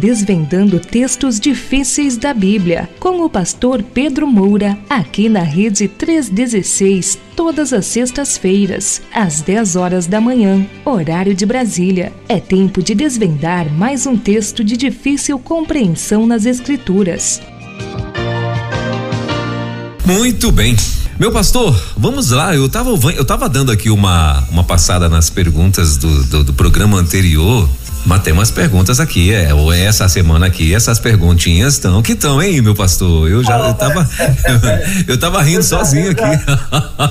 desvendando textos difíceis da Bíblia, com o pastor Pedro Moura, aqui na Rede 316, todas as sextas-feiras, às 10 horas da manhã, horário de Brasília. É tempo de desvendar mais um texto de difícil compreensão nas Escrituras. Muito bem. Meu pastor, vamos lá. Eu estava eu tava dando aqui uma, uma passada nas perguntas do, do, do programa anterior mas tem umas perguntas aqui, é, ou é essa semana aqui, essas perguntinhas estão que estão, hein, meu pastor? Eu já eu tava eu tava rindo eu sozinho já, aqui.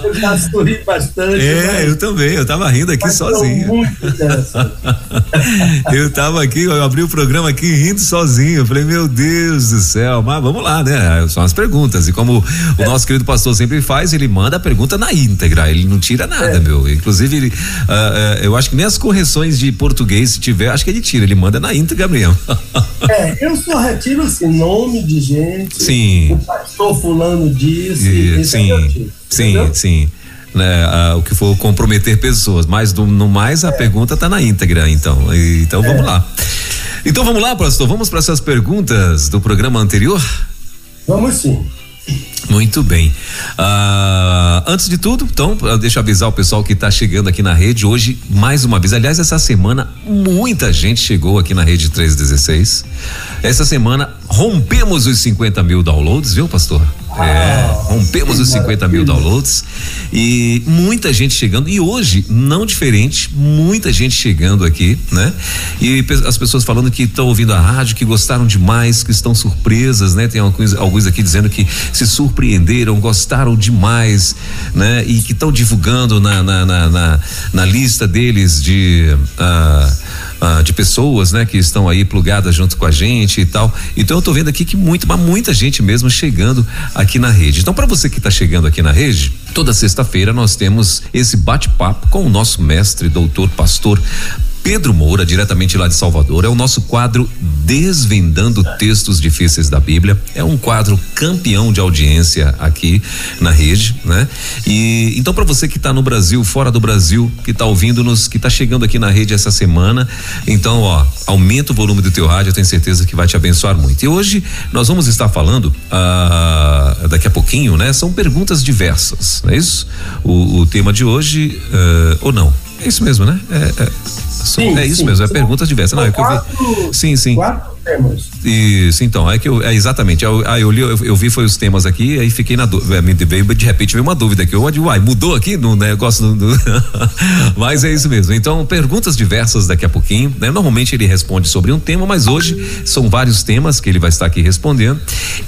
Eu já sorri bastante. É, eu também, eu tava rindo aqui sozinho. Muito eu tava aqui, eu abri o programa aqui rindo sozinho. Eu falei, meu Deus do céu, mas vamos lá, né? São as perguntas. E como é. o nosso querido pastor sempre faz, ele manda a pergunta na íntegra, ele não tira nada, é. meu. Inclusive, ele, uh, uh, eu acho que nem as correções de português, se tiver, acho que ele tira, ele manda na íntegra mesmo. é, eu só retiro assim, nome de gente. Sim. O pastor fulano disse. E, sim, tiro, sim, entendeu? sim. Né, a, o que for comprometer pessoas, mas do, no mais a é. pergunta está na íntegra, então. E, então vamos é. lá. Então vamos lá, pastor, vamos para essas perguntas do programa anterior? Vamos sim. Muito bem. Uh, antes de tudo, então, deixa eu avisar o pessoal que está chegando aqui na rede hoje, mais uma vez. Aliás, essa semana muita gente chegou aqui na rede 316. Essa semana rompemos os 50 mil downloads, viu, pastor? É, rompemos os 50 mil downloads e muita gente chegando. E hoje, não diferente, muita gente chegando aqui, né? E as pessoas falando que estão ouvindo a rádio, que gostaram demais, que estão surpresas, né? Tem alguns, alguns aqui dizendo que se surpreenderam, gostaram demais, né? E que estão divulgando na, na, na, na, na lista deles de. Uh, ah, de pessoas, né, que estão aí plugadas junto com a gente e tal. Então eu tô vendo aqui que muito, mas muita gente mesmo chegando aqui na rede. Então para você que está chegando aqui na rede, toda sexta-feira nós temos esse bate-papo com o nosso mestre, doutor, pastor Pedro Moura, diretamente lá de Salvador. É o nosso quadro Desvendando Textos Difíceis da Bíblia. É um quadro campeão de audiência aqui na rede, né? E então para você que está no Brasil, fora do Brasil, que está ouvindo-nos, que está chegando aqui na rede essa semana, então, ó, aumenta o volume do teu rádio, eu tenho certeza que vai te abençoar muito. E hoje nós vamos estar falando ah, daqui a pouquinho, né? São perguntas diversas, é isso? O, o tema de hoje, uh, ou não? É isso mesmo, né? É, é, sim, é isso sim, mesmo, é perguntas diversas. Não, é que eu vi. Sim, sim. Quatro temas. Isso, então, é que eu, é exatamente, eu, aí eu li, eu, eu, vi foi os temas aqui, aí fiquei na dúvida, é, me veio, de repente veio uma dúvida aqui, eu digo, uai, mudou aqui no negócio do, do mas é isso mesmo, então perguntas diversas daqui a pouquinho, né? Normalmente ele responde sobre um tema, mas hoje são vários temas que ele vai estar aqui respondendo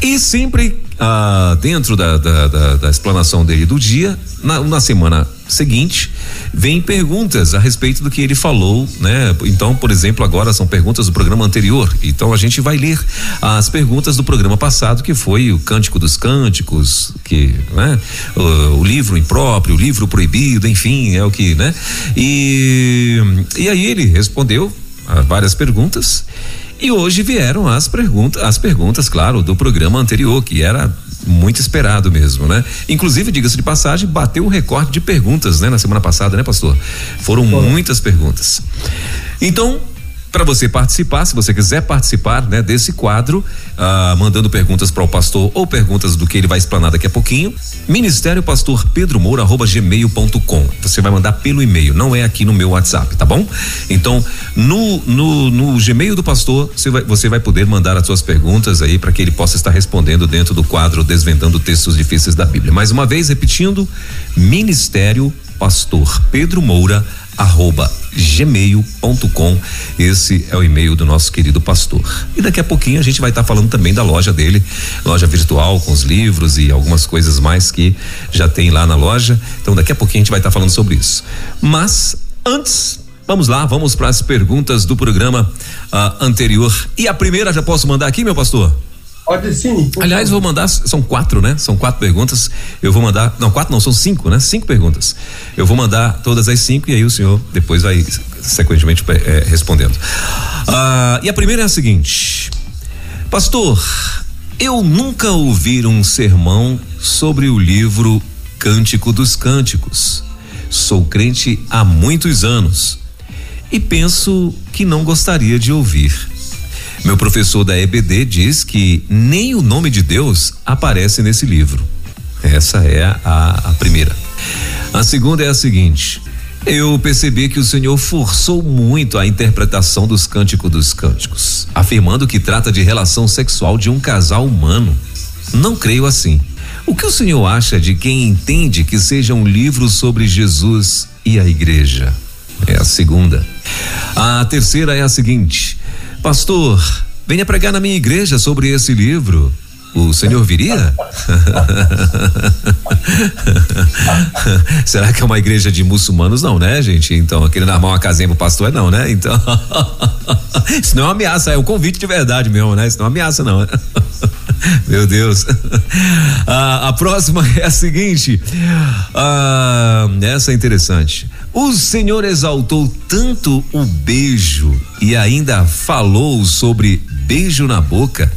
e sempre ah, dentro da, da, da, da explanação dele do dia, na, na semana seguinte, vem perguntas a respeito do que ele falou, né? Então, por exemplo, agora são perguntas do programa anterior. Então a gente vai ler as perguntas do programa passado, que foi o Cântico dos Cânticos, que, né? O, o livro impróprio, o livro proibido, enfim, é o que, né? E, e aí ele respondeu a várias perguntas. E hoje vieram as perguntas, as perguntas, claro, do programa anterior, que era muito esperado mesmo, né? Inclusive, diga-se de passagem, bateu o recorde de perguntas, né? Na semana passada, né, pastor? Foram muitas perguntas. Então, para você participar, se você quiser participar, né, desse quadro, ah, mandando perguntas para o pastor ou perguntas do que ele vai explanar daqui a pouquinho, Ministério Pastor Pedro Moura arroba gmail.com. Você vai mandar pelo e-mail, não é aqui no meu WhatsApp, tá bom? Então, no no, no Gmail do pastor, você vai, você vai poder mandar as suas perguntas aí para que ele possa estar respondendo dentro do quadro Desvendando Textos Difíceis da Bíblia. Mais uma vez, repetindo, Ministério Pastor Pedro Moura gmail.com. Esse é o e-mail do nosso querido pastor. E daqui a pouquinho a gente vai estar tá falando também da loja dele, loja virtual com os livros e algumas coisas mais que já tem lá na loja. Então daqui a pouquinho a gente vai estar tá falando sobre isso. Mas antes Vamos lá, vamos para as perguntas do programa uh, anterior. E a primeira já posso mandar aqui, meu pastor? Pode sim. Aliás, vou mandar, são quatro, né? São quatro perguntas. Eu vou mandar, não, quatro não, são cinco, né? Cinco perguntas. Eu vou mandar todas as cinco e aí o senhor depois vai sequentemente é, respondendo. Ah, e a primeira é a seguinte: Pastor, eu nunca ouvi um sermão sobre o livro Cântico dos Cânticos. Sou crente há muitos anos e penso que não gostaria de ouvir. Meu professor da EBD diz que nem o nome de Deus aparece nesse livro. Essa é a, a primeira. A segunda é a seguinte: eu percebi que o Senhor forçou muito a interpretação dos cânticos dos cânticos, afirmando que trata de relação sexual de um casal humano. Não creio assim. O que o senhor acha de quem entende que seja um livro sobre Jesus e a igreja? É a segunda. A terceira é a seguinte: Pastor, venha pregar na minha igreja sobre esse livro. O senhor viria? Será que é uma igreja de muçulmanos? Não, né, gente? Então, querendo armar uma casinha pro pastor é não, né? Então, isso não é uma ameaça, é um convite de verdade mesmo, né? Isso não é uma ameaça, não. Né? Meu Deus. Ah, a próxima é a seguinte. Ah, essa é interessante. O Senhor exaltou tanto o beijo e ainda falou sobre beijo na boca.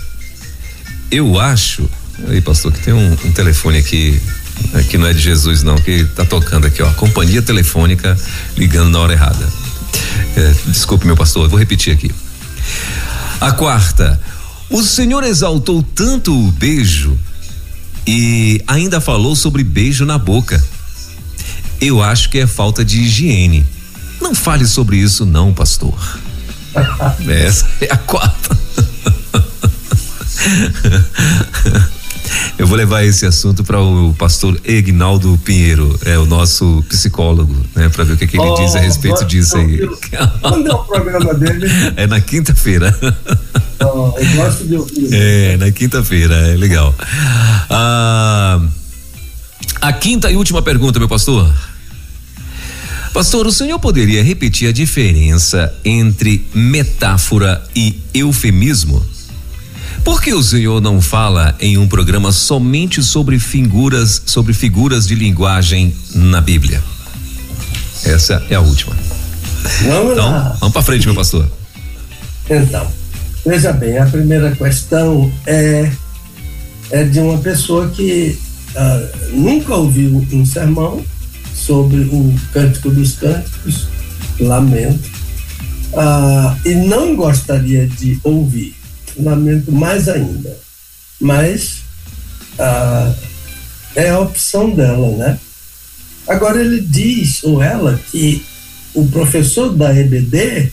Eu acho. Aí, pastor, que tem um, um telefone aqui que não é de Jesus não, que tá tocando aqui, ó, companhia telefônica ligando na hora errada. É, desculpe, meu pastor, vou repetir aqui. A quarta, o Senhor exaltou tanto o beijo e ainda falou sobre beijo na boca. Eu acho que é falta de higiene. Não fale sobre isso, não, pastor. Essa é a quarta. Eu vou levar esse assunto para o pastor Egnaldo Pinheiro, é o nosso psicólogo, né, para ver o que, que ele oh, diz a respeito disso aí. Quando é o programa dele? É na quinta-feira. Oh, eu gosto de ouvir. É, na quinta-feira, é legal. Ah, a quinta e última pergunta, meu pastor. Pastor, o senhor poderia repetir a diferença entre metáfora e eufemismo? Por que o senhor não fala em um programa somente sobre figuras, sobre figuras de linguagem na Bíblia? Essa é a última. Vamos então, lá. vamos para frente, meu pastor. Então, veja bem, a primeira questão é é de uma pessoa que uh, nunca ouviu um sermão sobre o Cântico dos Cânticos, lamento, uh, e não gostaria de ouvir lamento mais ainda. Mas ah, é a opção dela, né? Agora ele diz, ou ela, que o professor da EBD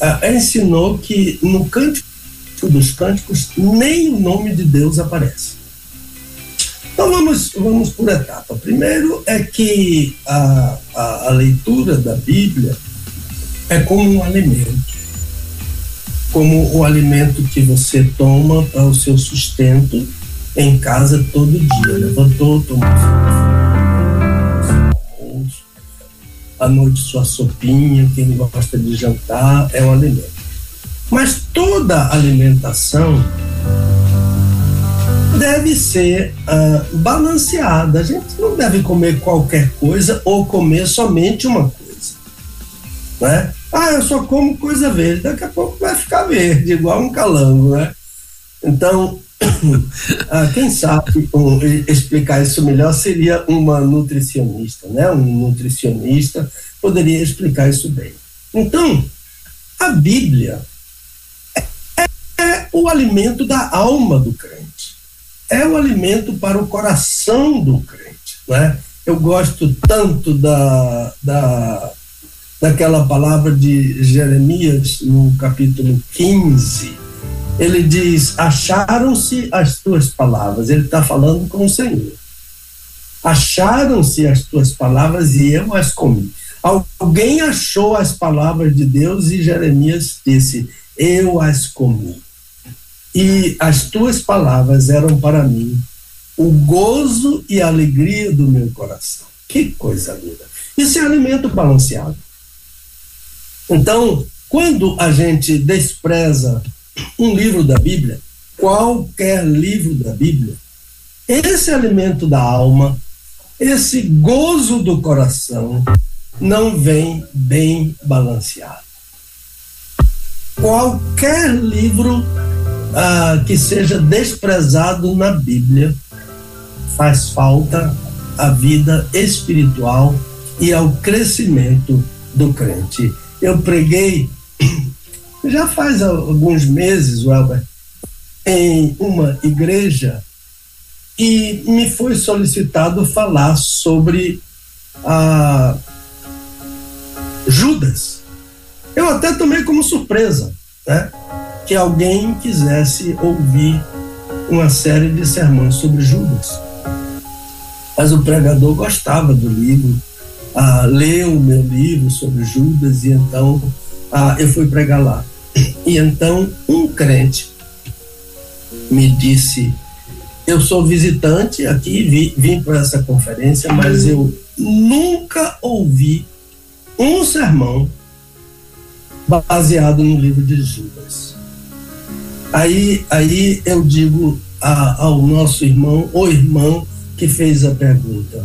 ah, ensinou que no Cântico dos Cânticos nem o nome de Deus aparece. Então vamos, vamos por etapa. Primeiro é que a, a, a leitura da Bíblia é como um alimento como o alimento que você toma para o seu sustento em casa todo dia. Levantou, tomou à noite sua sopinha, quem gosta de jantar, é um alimento. Mas toda alimentação deve ser uh, balanceada. A gente não deve comer qualquer coisa ou comer somente uma coisa. Né? Ah, eu só como coisa verde. Daqui a pouco vai ficar verde, igual um calango, né? Então, ah, quem sabe um, explicar isso melhor seria uma nutricionista, né? Um nutricionista poderia explicar isso bem. Então, a Bíblia é, é o alimento da alma do crente. É o alimento para o coração do crente, né? Eu gosto tanto da, da daquela palavra de Jeremias, no capítulo 15. Ele diz: Acharam-se as tuas palavras. Ele está falando com o Senhor. Acharam-se as tuas palavras e eu as comi. Alguém achou as palavras de Deus e Jeremias disse: Eu as comi. E as tuas palavras eram para mim o gozo e a alegria do meu coração. Que coisa linda. Isso é alimento balanceado. Então, quando a gente despreza um livro da Bíblia, qualquer livro da Bíblia, esse alimento da alma, esse gozo do coração, não vem bem balanceado. Qualquer livro ah, que seja desprezado na Bíblia faz falta à vida espiritual e ao crescimento do crente eu preguei já faz alguns meses, Welber, em uma igreja e me foi solicitado falar sobre a Judas. Eu até tomei como surpresa, né? Que alguém quisesse ouvir uma série de sermões sobre Judas. Mas o pregador gostava do livro, ah, leu o meu livro sobre Judas e então ah, eu fui pregar lá. E então um crente me disse: Eu sou visitante aqui, vi, vim para essa conferência, mas eu nunca ouvi um sermão baseado no livro de Judas. Aí, aí eu digo a, ao nosso irmão, ou irmão que fez a pergunta: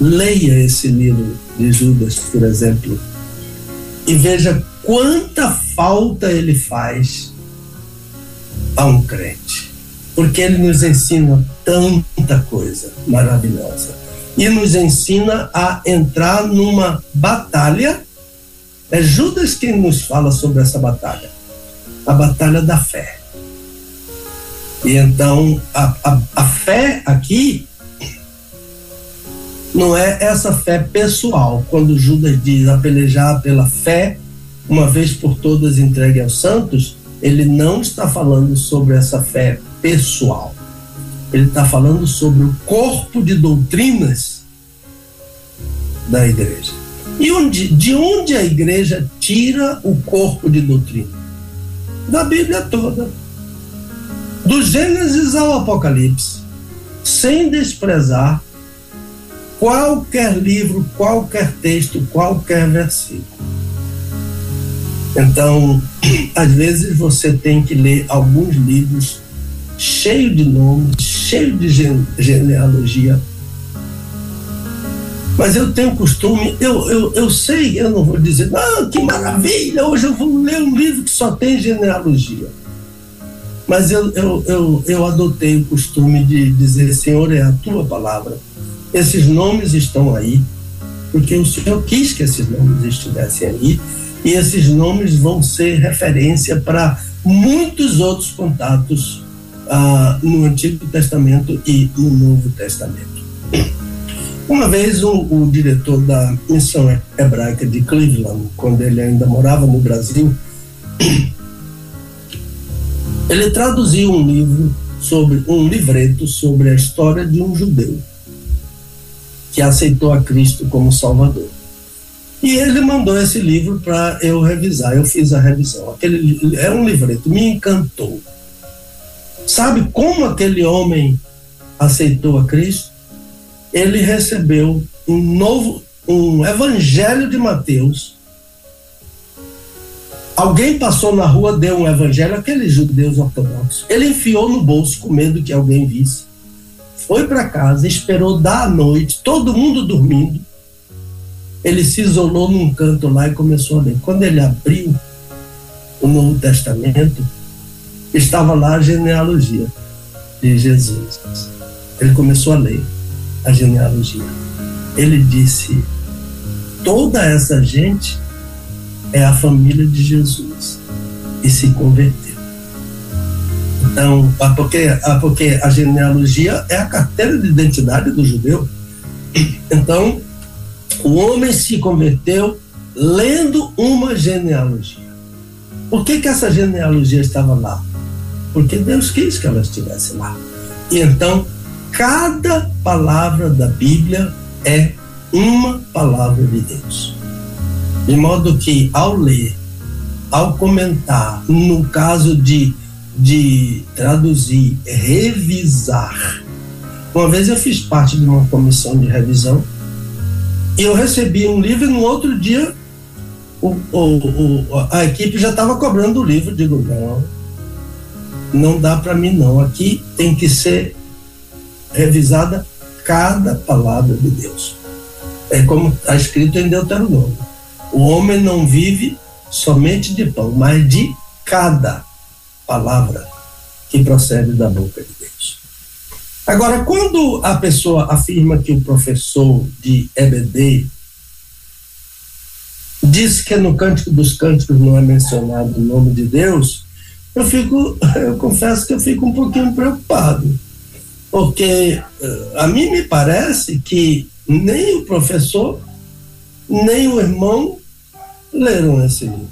leia esse livro de Judas, por exemplo, e veja quanta falta ele faz a um crente. Porque ele nos ensina tanta coisa maravilhosa. E nos ensina a entrar numa batalha. É Judas quem nos fala sobre essa batalha. A batalha da fé. E então, a, a, a fé aqui não é essa fé pessoal. Quando Judas diz a pelejar pela fé, uma vez por todas entregue aos santos, ele não está falando sobre essa fé pessoal. Ele está falando sobre o corpo de doutrinas da igreja. E onde, de onde a igreja tira o corpo de doutrina? Da Bíblia toda. Do Gênesis ao Apocalipse. Sem desprezar qualquer livro, qualquer texto, qualquer versículo. Então, às vezes você tem que ler alguns livros cheios de nomes, cheios de genealogia. Mas eu tenho costume, eu, eu, eu sei, eu não vou dizer, ah, que maravilha, hoje eu vou ler um livro que só tem genealogia. Mas eu, eu, eu, eu adotei o costume de dizer, Senhor, é a tua palavra. Esses nomes estão aí, porque o Senhor quis que esses nomes estivessem aí e esses nomes vão ser referência para muitos outros contatos ah, no Antigo Testamento e no Novo Testamento. Uma vez o, o, diretor da missão hebraica de Cleveland, quando ele ainda morava no Brasil, ele traduziu um livro sobre um livreto sobre a história de um judeu que aceitou a Cristo como Salvador. E ele mandou esse livro para eu revisar. Eu fiz a revisão. Aquele é um livreto, me encantou. Sabe como aquele homem aceitou a Cristo? Ele recebeu um novo, um Evangelho de Mateus. Alguém passou na rua, deu um evangelho, aqueles judeus ortodoxos. Ele enfiou no bolso com medo que alguém visse. Foi para casa, esperou da noite, todo mundo dormindo ele se isolou num canto lá e começou a ler. Quando ele abriu o Novo Testamento, estava lá a genealogia de Jesus. Ele começou a ler a genealogia. Ele disse: toda essa gente é a família de Jesus e se converteu. Então, porque, porque a genealogia é a carteira de identidade do judeu. Então, o homem se converteu lendo uma genealogia. Por que, que essa genealogia estava lá? Porque Deus quis que ela estivesse lá. E então, cada palavra da Bíblia é uma palavra de Deus. De modo que, ao ler, ao comentar, no caso de, de traduzir, revisar. Uma vez eu fiz parte de uma comissão de revisão e eu recebi um livro e no outro dia o, o, o a equipe já estava cobrando o livro. Digo, não, não dá para mim não. Aqui tem que ser revisada cada palavra de Deus. É como está escrito em Deuteronômio. O homem não vive somente de pão, mas de cada palavra que procede da boca de Deus. Agora, quando a pessoa afirma que o professor de EBD diz que no Cântico dos Cânticos não é mencionado o nome de Deus, eu fico, eu confesso que eu fico um pouquinho preocupado, porque eh, a mim me parece que nem o professor, nem o irmão leram esse livro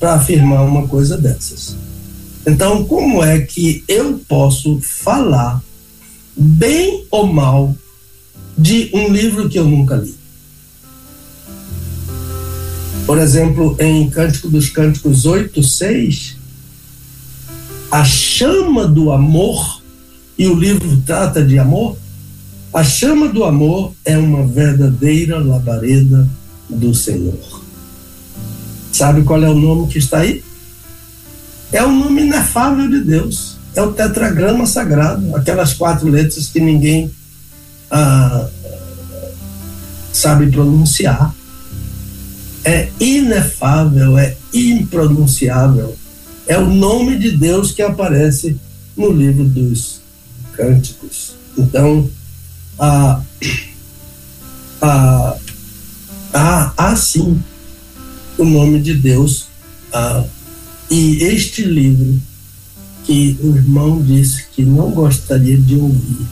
para afirmar uma coisa dessas. Então, como é que eu posso falar bem ou mal de um livro que eu nunca li? Por exemplo, em Cântico dos Cânticos 8, 6, a chama do amor, e o livro trata de amor, a chama do amor é uma verdadeira labareda do Senhor. Sabe qual é o nome que está aí? É o nome inefável de Deus. É o tetragrama sagrado, aquelas quatro letras que ninguém ah, sabe pronunciar. É inefável, é impronunciável é o nome de Deus que aparece no livro dos Cânticos. Então, há, há, há, há sim o nome de Deus. Há, e este livro que o irmão disse que não gostaria de ouvir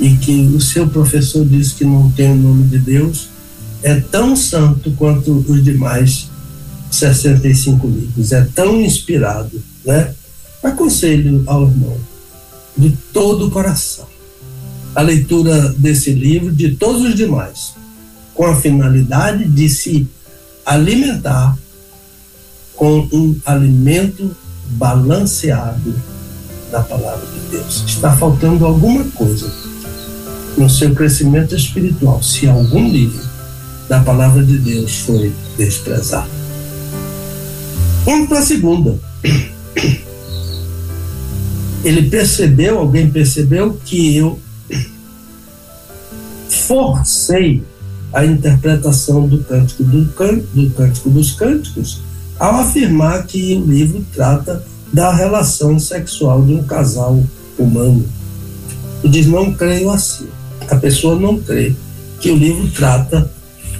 e que o seu professor disse que não tem o nome de Deus, é tão santo quanto os demais 65 livros. É tão inspirado, né? Aconselho ao irmão, de todo o coração, a leitura desse livro, de todos os demais, com a finalidade de se alimentar com um alimento balanceado da palavra de Deus. Está faltando alguma coisa no seu crescimento espiritual, se algum livro da palavra de Deus foi desprezado. Vamos para a segunda. Ele percebeu, alguém percebeu que eu forcei a interpretação do cântico do, do cântico dos cânticos ao afirmar que o livro trata da relação sexual de um casal humano. E diz: não creio assim. A pessoa não crê que o livro trata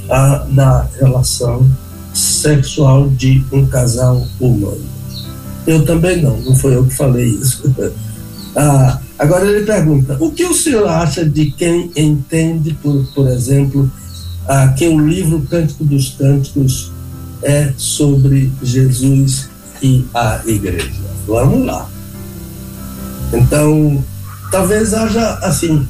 a, da relação sexual de um casal humano. Eu também não, não foi eu que falei isso. ah, agora ele pergunta: o que o senhor acha de quem entende, por, por exemplo, ah, que o livro Cântico dos Cânticos é sobre Jesus e a igreja? Vamos lá. Então, talvez haja, assim,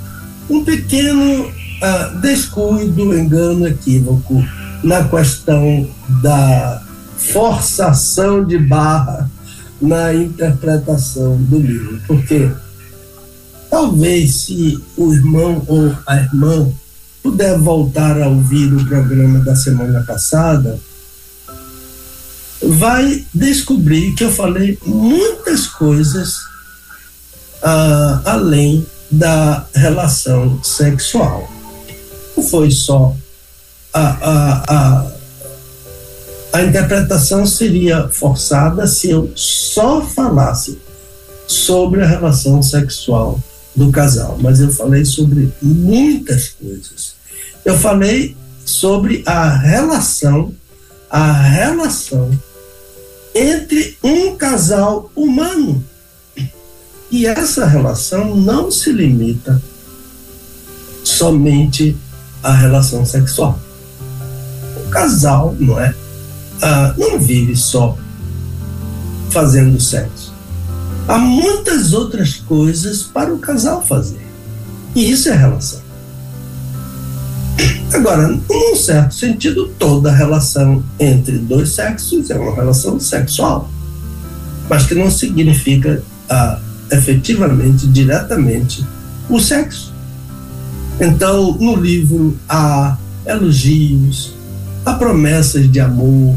um pequeno ah, descuido, engano, equívoco na questão da forçação de barra na interpretação do livro, porque talvez se o irmão ou a irmã puder voltar a ouvir o programa da semana passada, vai descobrir que eu falei muitas coisas uh, além da relação sexual. Não foi só a, a, a, a interpretação seria forçada se eu só falasse sobre a relação sexual do casal, mas eu falei sobre muitas coisas. Eu falei sobre a relação, a relação entre um casal humano. E essa relação não se limita somente à relação sexual casal, não é? Ah, não vive só fazendo sexo. Há muitas outras coisas para o casal fazer. E isso é relação. Agora, num certo sentido, toda relação entre dois sexos é uma relação sexual, mas que não significa ah, efetivamente, diretamente, o sexo. Então, no livro há elogios, há promessas de amor,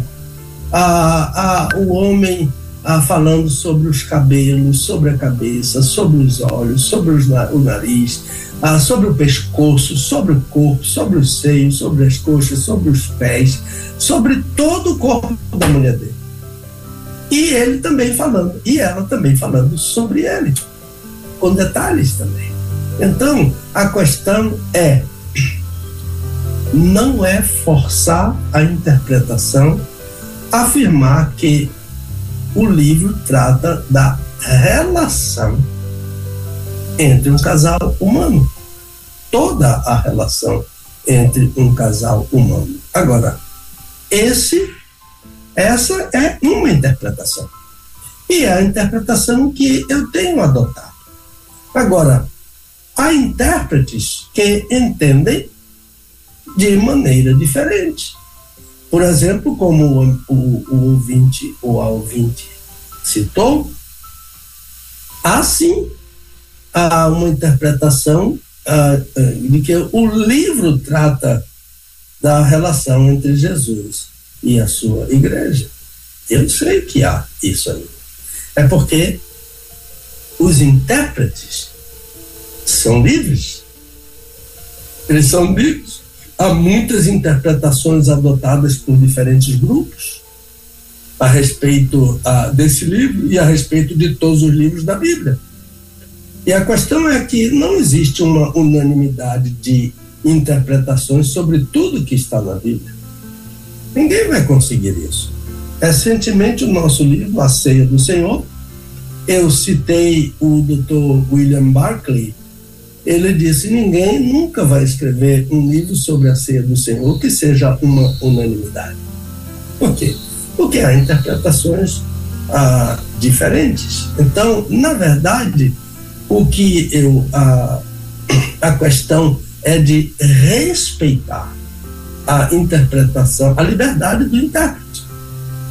há, há o homem há falando sobre os cabelos, sobre a cabeça, sobre os olhos, sobre os, o nariz, há sobre o pescoço, sobre o corpo, sobre os seios, sobre as coxas, sobre os pés, sobre todo o corpo da mulher dele. E ele também falando, e ela também falando sobre ele, com detalhes também. Então, a questão é não é forçar a interpretação, afirmar que o livro trata da relação entre um casal humano. Toda a relação entre um casal humano. Agora, esse, essa é uma interpretação. E é a interpretação que eu tenho adotado. Agora, há intérpretes que entendem de maneira diferente. Por exemplo, como o, o, o ouvinte ou a ouvinte citou, há sim há uma interpretação uh, de que o livro trata da relação entre Jesus e a sua igreja. Eu sei que há isso aí. É porque os intérpretes são livres. Eles são livres. Há muitas interpretações adotadas por diferentes grupos a respeito uh, desse livro e a respeito de todos os livros da Bíblia. E a questão é que não existe uma unanimidade de interpretações sobre tudo que está na Bíblia. Ninguém vai conseguir isso. Recentemente, o nosso livro, A Ceia do Senhor, eu citei o Dr. William Barclay. Ele disse: ninguém nunca vai escrever um livro sobre a Ceia do Senhor que seja uma unanimidade. Por quê? Porque há interpretações ah, diferentes. Então, na verdade, o que eu a, a questão é de respeitar a interpretação, a liberdade do intérprete.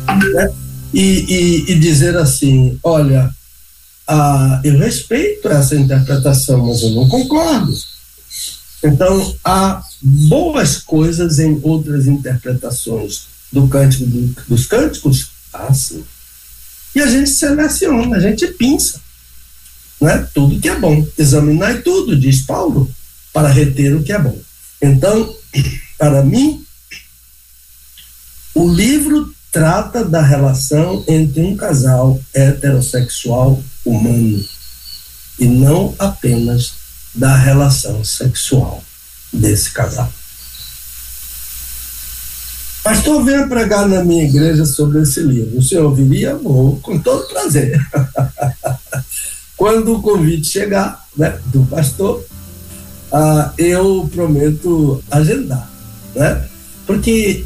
Né? E, e, e, dizer assim: olha, ah, eu respeito essa interpretação, mas eu não concordo. Então, há boas coisas em outras interpretações do cântico do, dos cânticos? Ah, sim. E a gente seleciona, a gente pinça né? tudo que é bom. Examinai tudo, diz Paulo, para reter o que é bom. Então, para mim, o livro trata da relação entre um casal heterossexual humano e não apenas da relação sexual desse casal. Pastor, venha pregar na minha igreja sobre esse livro. O senhor ouviria? Vou, com todo prazer. Quando o convite chegar né, do pastor, ah, eu prometo agendar. Né? Porque,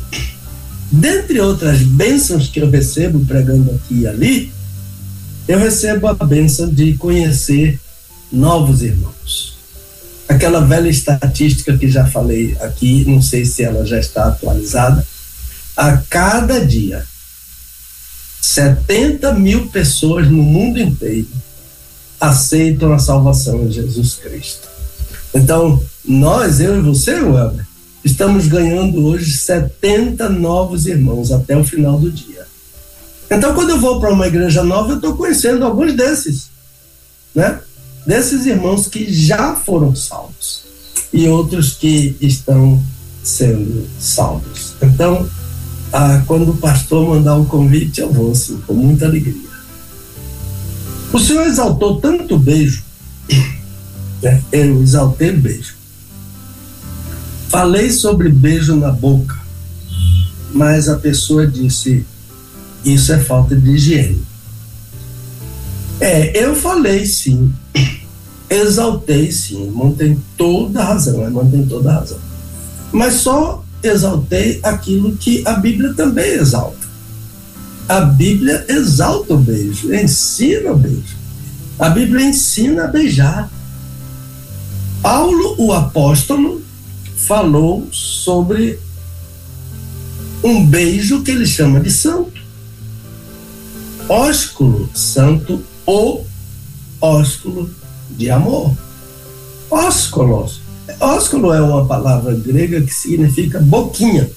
dentre outras bênçãos que eu recebo pregando aqui e ali, eu recebo a bênção de conhecer novos irmãos. Aquela velha estatística que já falei aqui, não sei se ela já está atualizada, a cada dia, 70 mil pessoas no mundo inteiro aceitam a salvação em Jesus Cristo. Então, nós, eu e você, Welber, estamos ganhando hoje 70 novos irmãos até o final do dia. Então, quando eu vou para uma igreja nova, eu estou conhecendo alguns desses, né? Desses irmãos que já foram salvos e outros que estão sendo salvos. Então, ah, quando o pastor mandar um convite, eu vou, sim, com muita alegria. O Senhor exaltou tanto beijo, né? eu exaltei beijo. Falei sobre beijo na boca, mas a pessoa disse: Isso é falta de higiene. É, eu falei sim, exaltei sim, irmão tem toda a razão, irmão tem toda a razão. Mas só exaltei aquilo que a Bíblia também exalta. A Bíblia exalta o beijo, ensina o beijo. A Bíblia ensina a beijar. Paulo, o apóstolo, falou sobre um beijo que ele chama de santo. Ósculo santo ou ósculo de amor. Ósculos. Ósculo é uma palavra grega que significa boquinha.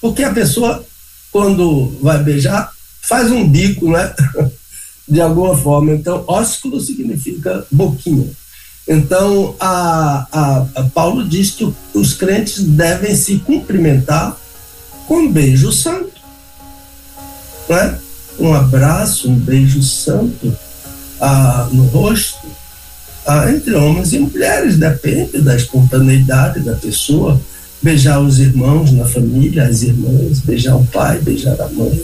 Porque a pessoa, quando vai beijar, faz um bico, né? De alguma forma. Então, ósculo significa boquinha. Então, a, a, a Paulo diz que os crentes devem se cumprimentar com beijo santo. Né? Um abraço, um beijo santo ah, no rosto, ah, entre homens e mulheres, depende da espontaneidade da pessoa, beijar os irmãos na família, as irmãs, beijar o pai, beijar a mãe,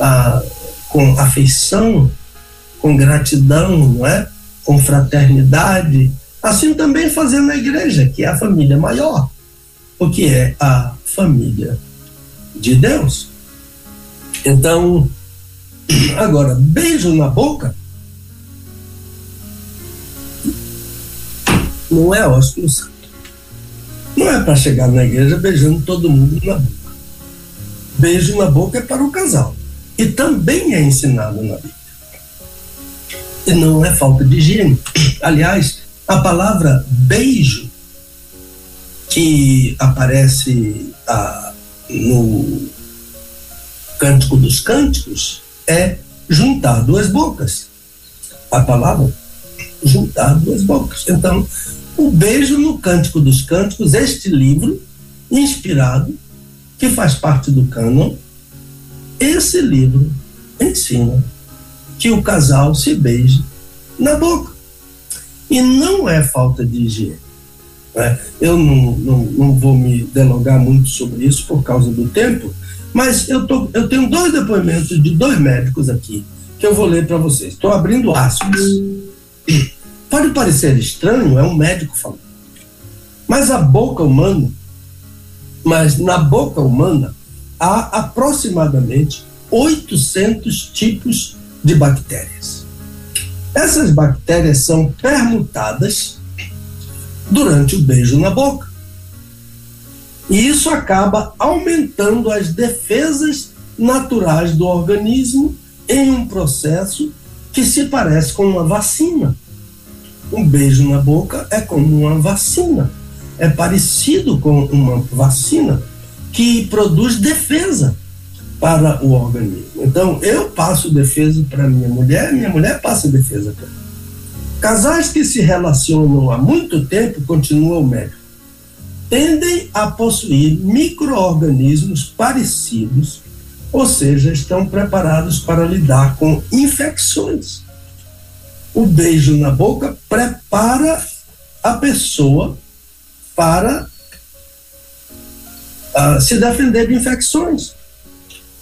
ah, com afeição, com gratidão, não é? com fraternidade, assim também fazer na igreja, que é a família maior, porque é a família de Deus. Então, agora, beijo na boca não é ósculo santo. Não é para chegar na igreja beijando todo mundo na boca. Beijo na boca é para o casal. E também é ensinado na Bíblia. E não é falta de higiene. Aliás, a palavra beijo, que aparece ah, no Cântico dos Cânticos, é juntar duas bocas. A palavra juntar duas bocas. Então, o beijo no Cântico dos Cânticos, este livro inspirado, que faz parte do cânon, esse livro ensina que o casal se beije na boca. E não é falta de higiene. Né? Eu não, não, não vou me delongar muito sobre isso por causa do tempo, mas eu, tô, eu tenho dois depoimentos de dois médicos aqui que eu vou ler para vocês. Estou abrindo aspas. Pode parecer estranho, é um médico falando. Mas a boca humana, mas na boca humana há aproximadamente 800 tipos de bactérias. Essas bactérias são permutadas durante o beijo na boca. E isso acaba aumentando as defesas naturais do organismo em um processo que se parece com uma vacina. Um beijo na boca é como uma vacina. É parecido com uma vacina que produz defesa para o organismo. Então, eu passo defesa para minha mulher, minha mulher passa defesa para mim. Casais que se relacionam há muito tempo, continua o médico, tendem a possuir micro-organismos parecidos, ou seja, estão preparados para lidar com infecções o beijo na boca prepara a pessoa para uh, se defender de infecções.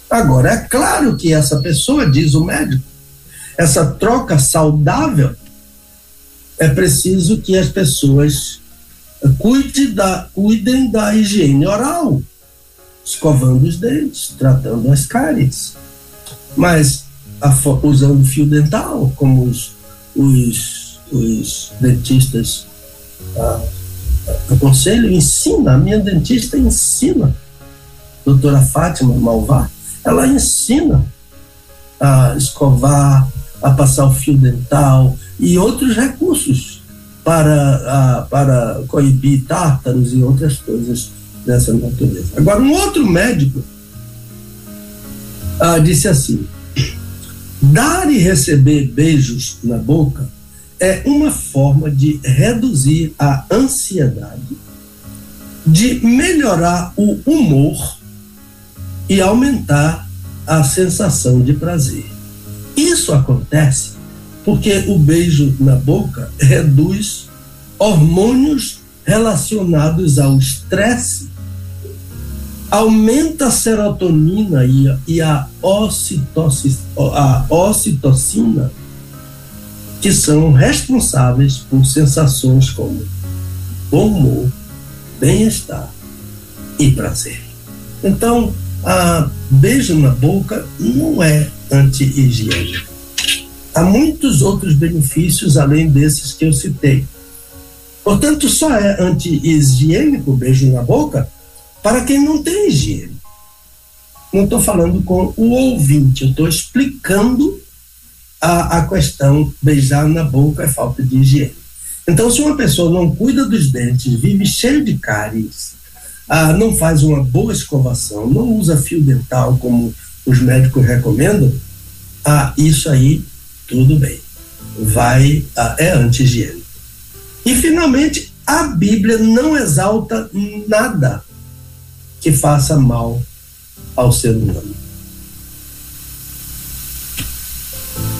Agora, é claro que essa pessoa, diz o médico, essa troca saudável, é preciso que as pessoas cuide da, cuidem da higiene oral, escovando os dentes, tratando as cáries, mas a, usando fio dental, como os os, os dentistas ah, aconselham, ensina, a minha dentista ensina, doutora Fátima Malvar, ela ensina a escovar, a passar o fio dental e outros recursos para, a, para coibir tártaros e outras coisas dessa natureza. Agora, um outro médico ah, disse assim: Dar e receber beijos na boca é uma forma de reduzir a ansiedade, de melhorar o humor e aumentar a sensação de prazer. Isso acontece porque o beijo na boca reduz hormônios relacionados ao estresse aumenta a serotonina e a, e a, a ocitocina, que são responsáveis por sensações como bom humor, bem-estar e prazer. Então, a beijo na boca não é anti-higiênico. Há muitos outros benefícios além desses que eu citei. Portanto, só é anti-higiênico o beijo na boca para quem não tem higiene. Não estou falando com o ouvinte, eu estou explicando a, a questão beijar na boca é falta de higiene. Então, se uma pessoa não cuida dos dentes, vive cheio de cáries, ah, não faz uma boa escovação, não usa fio dental como os médicos recomendam, ah, isso aí tudo bem, vai ah, é anti-higiênico. E finalmente, a Bíblia não exalta nada que faça mal ao ser humano.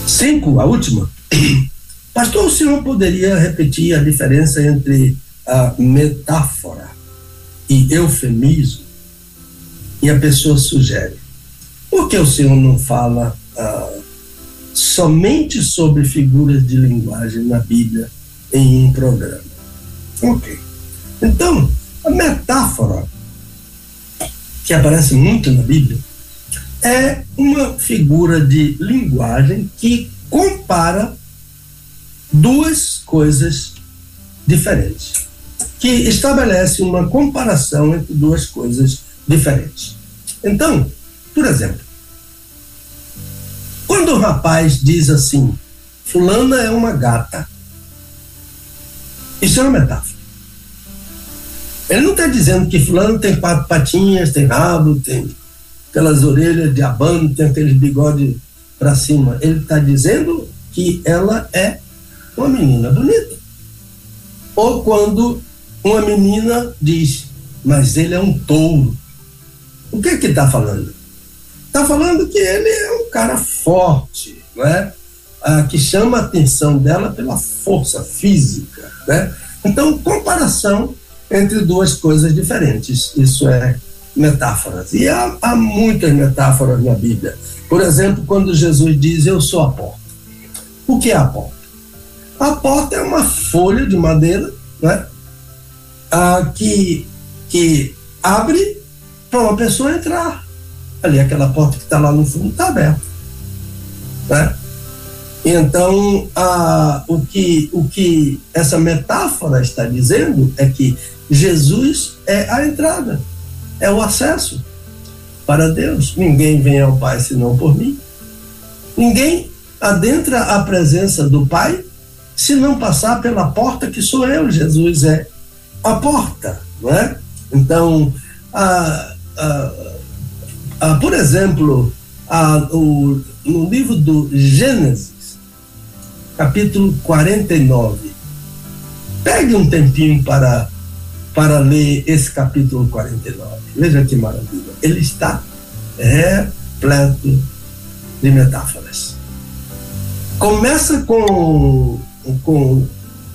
Cinco, a última. Pastor, o senhor poderia repetir a diferença entre a metáfora e eufemismo, e a pessoa sugere: por que o senhor não fala ah, somente sobre figuras de linguagem na Bíblia em um programa? Ok. Então, a metáfora que aparece muito na Bíblia é uma figura de linguagem que compara duas coisas diferentes, que estabelece uma comparação entre duas coisas diferentes. Então, por exemplo, quando o rapaz diz assim, fulana é uma gata, isso é uma metáfora. Ele não está dizendo que fulano tem quatro patinhas, tem rabo, tem aquelas orelhas de abano, tem aquele bigode para cima. Ele está dizendo que ela é uma menina bonita. Ou quando uma menina diz, mas ele é um touro. O que que está falando? Está falando que ele é um cara forte, né? Ah, que chama a atenção dela pela força física, né? Então, comparação entre duas coisas diferentes. Isso é metáforas. E há, há muitas metáforas na Bíblia. Por exemplo, quando Jesus diz: Eu sou a porta. O que é a porta? A porta é uma folha de madeira né, ah, que, que abre para uma pessoa entrar. Ali, aquela porta que está lá no fundo está aberta. Né? Então, ah, o, que, o que essa metáfora está dizendo é que Jesus é a entrada, é o acesso para Deus. Ninguém vem ao Pai senão por mim. Ninguém adentra a presença do Pai se não passar pela porta que sou eu. Jesus é a porta, não é? Então, a, a, a, por exemplo, a, o, no livro do Gênesis, capítulo 49, pegue um tempinho para para ler esse capítulo 49. Veja que maravilha. Ele está repleto de metáforas. Começa com, com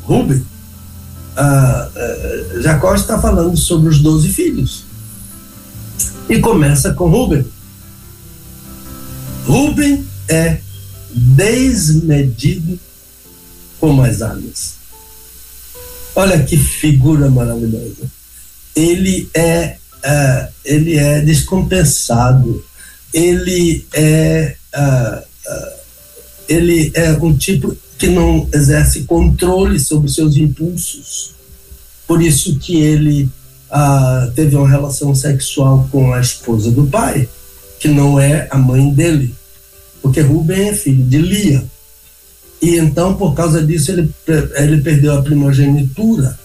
Rubem. Ah, ah, Jacó está falando sobre os doze filhos. E começa com Rubem. Rubem é desmedido como as águas. Olha que figura maravilhosa. Ele é, uh, ele é descompensado. Ele é, uh, uh, ele é um tipo que não exerce controle sobre seus impulsos. Por isso que ele teve uma relação sexual com a esposa do pai, que não é a mãe dele, porque Rubem é filho de Lia. E então, por causa disso, ele, ele perdeu a primogenitura,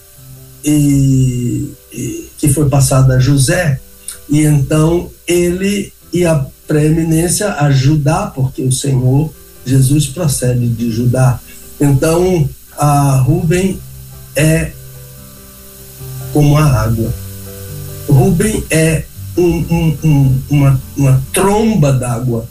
e, e, que foi passada a José. E então ele e a preeminência a Judá, porque o Senhor Jesus procede de Judá. Então, a Rubem é como a água. Rubem é um, um, um, uma, uma tromba d'água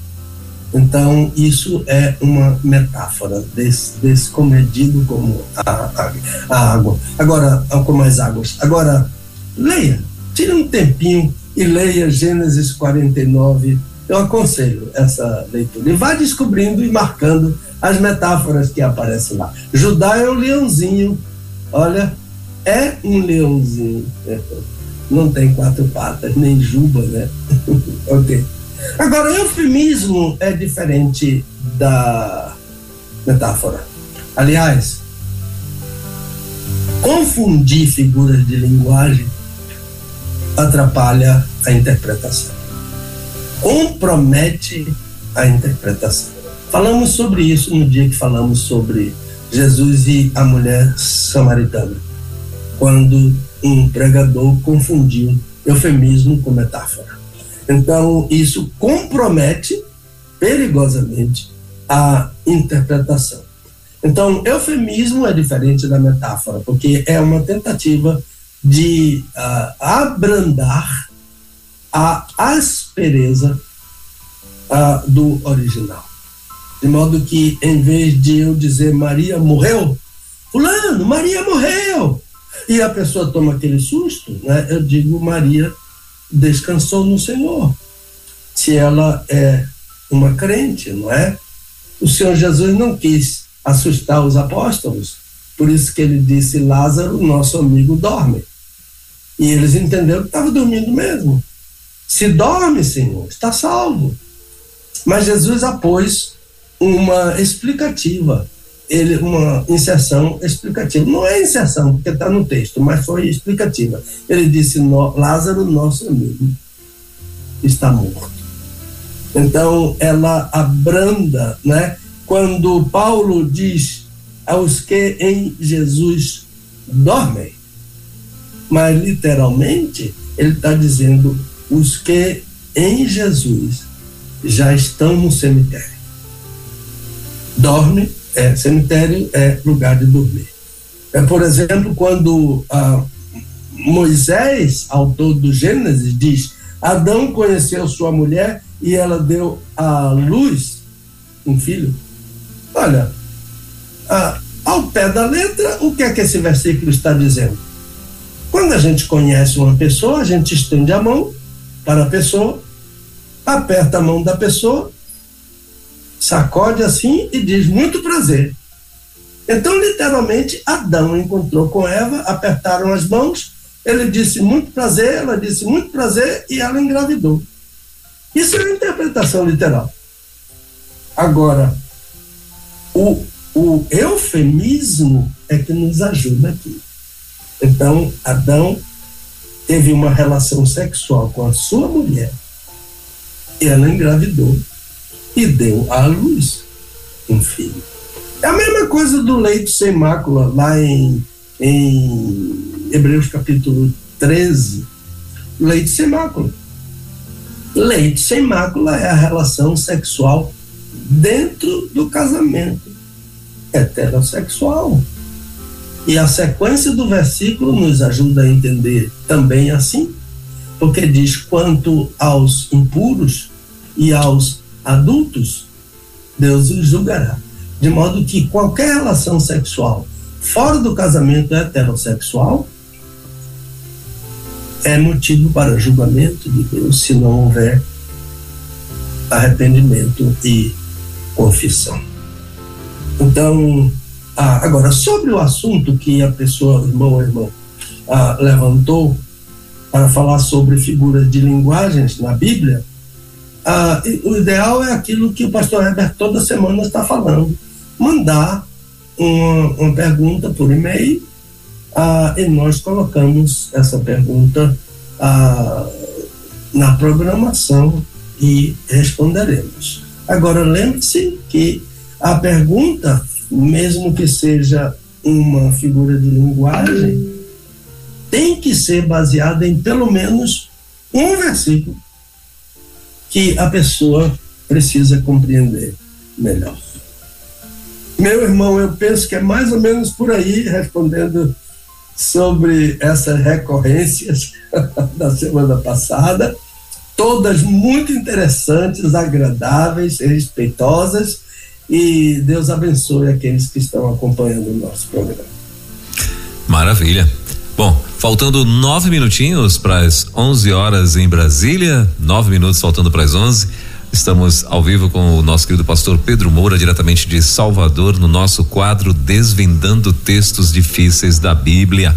então, isso é uma metáfora desse, desse comedido como a, a, a, água. Agora, como as águas. Agora, leia, tire um tempinho e leia Gênesis 49. Eu aconselho essa leitura. E vá descobrindo e marcando as metáforas que aparecem lá. Judá é um leãozinho. Olha, é um leãozinho. Não tem quatro patas, nem juba, né? ok. Agora, o eufemismo é diferente da metáfora. Aliás, confundir figuras de linguagem atrapalha a interpretação, compromete a interpretação. Falamos sobre isso no dia que falamos sobre Jesus e a mulher samaritana, quando um pregador confundiu eufemismo com metáfora. Então, isso compromete perigosamente a interpretação. Então, eufemismo é diferente da metáfora, porque é uma tentativa de uh, abrandar a aspereza uh, do original. De modo que, em vez de eu dizer Maria morreu, Fulano, Maria morreu. E a pessoa toma aquele susto, né? Eu digo, Maria descansou no Senhor. Se ela é uma crente, não é? O Senhor Jesus não quis assustar os apóstolos, por isso que ele disse: Lázaro, nosso amigo, dorme. E eles entenderam que estava dormindo mesmo. Se dorme, Senhor, está salvo. Mas Jesus apôs uma explicativa, ele uma inserção explicativa. Não é inserção, porque está no texto, mas foi explicativa. Ele disse: Lázaro, nosso amigo, está morto. Então, ela abranda, né? Quando Paulo diz aos que em Jesus dormem, mas literalmente ele está dizendo os que em Jesus já estão no cemitério. Dorme, é, cemitério é lugar de dormir. É, por exemplo, quando ah, Moisés, autor do Gênesis, diz: Adão conheceu sua mulher e ela deu à luz um filho. Olha, ah, ao pé da letra, o que é que esse versículo está dizendo? Quando a gente conhece uma pessoa, a gente estende a mão para a pessoa, aperta a mão da pessoa, sacode assim e diz muito prazer. Então, literalmente, Adão encontrou com Eva, apertaram as mãos, ele disse muito prazer, ela disse muito prazer e ela engravidou. Isso é uma interpretação literal. Agora, o, o eufemismo é que nos ajuda aqui. Então, Adão teve uma relação sexual com a sua mulher, ela engravidou e deu à luz um filho. É a mesma coisa do leite sem mácula, lá em, em Hebreus capítulo 13. Leite sem mácula. Leite sem mácula é a relação sexual dentro do casamento heterossexual. E a sequência do versículo nos ajuda a entender também assim, porque diz: quanto aos impuros e aos adultos, Deus os julgará. De modo que qualquer relação sexual fora do casamento heterossexual é motivo para julgamento de Deus se não houver arrependimento e confissão. Então, ah, agora, sobre o assunto que a pessoa, irmão ou irmão, ah, levantou para falar sobre figuras de linguagens na Bíblia, ah, o ideal é aquilo que o pastor Herbert toda semana está falando: mandar uma, uma pergunta por e-mail. Ah, e nós colocamos essa pergunta ah, na programação e responderemos. Agora, lembre-se que a pergunta mesmo que seja uma figura de linguagem, tem que ser baseada em pelo menos um versículo que a pessoa precisa compreender melhor. Meu irmão, eu penso que é mais ou menos por aí, respondendo sobre essas recorrências da semana passada, todas muito interessantes, agradáveis, respeitosas e Deus abençoe aqueles que estão acompanhando o nosso programa. Maravilha. Bom, faltando nove minutinhos para as 11 horas em Brasília, nove minutos faltando para as 11. Estamos ao vivo com o nosso querido pastor Pedro Moura, diretamente de Salvador, no nosso quadro Desvendando Textos Difíceis da Bíblia.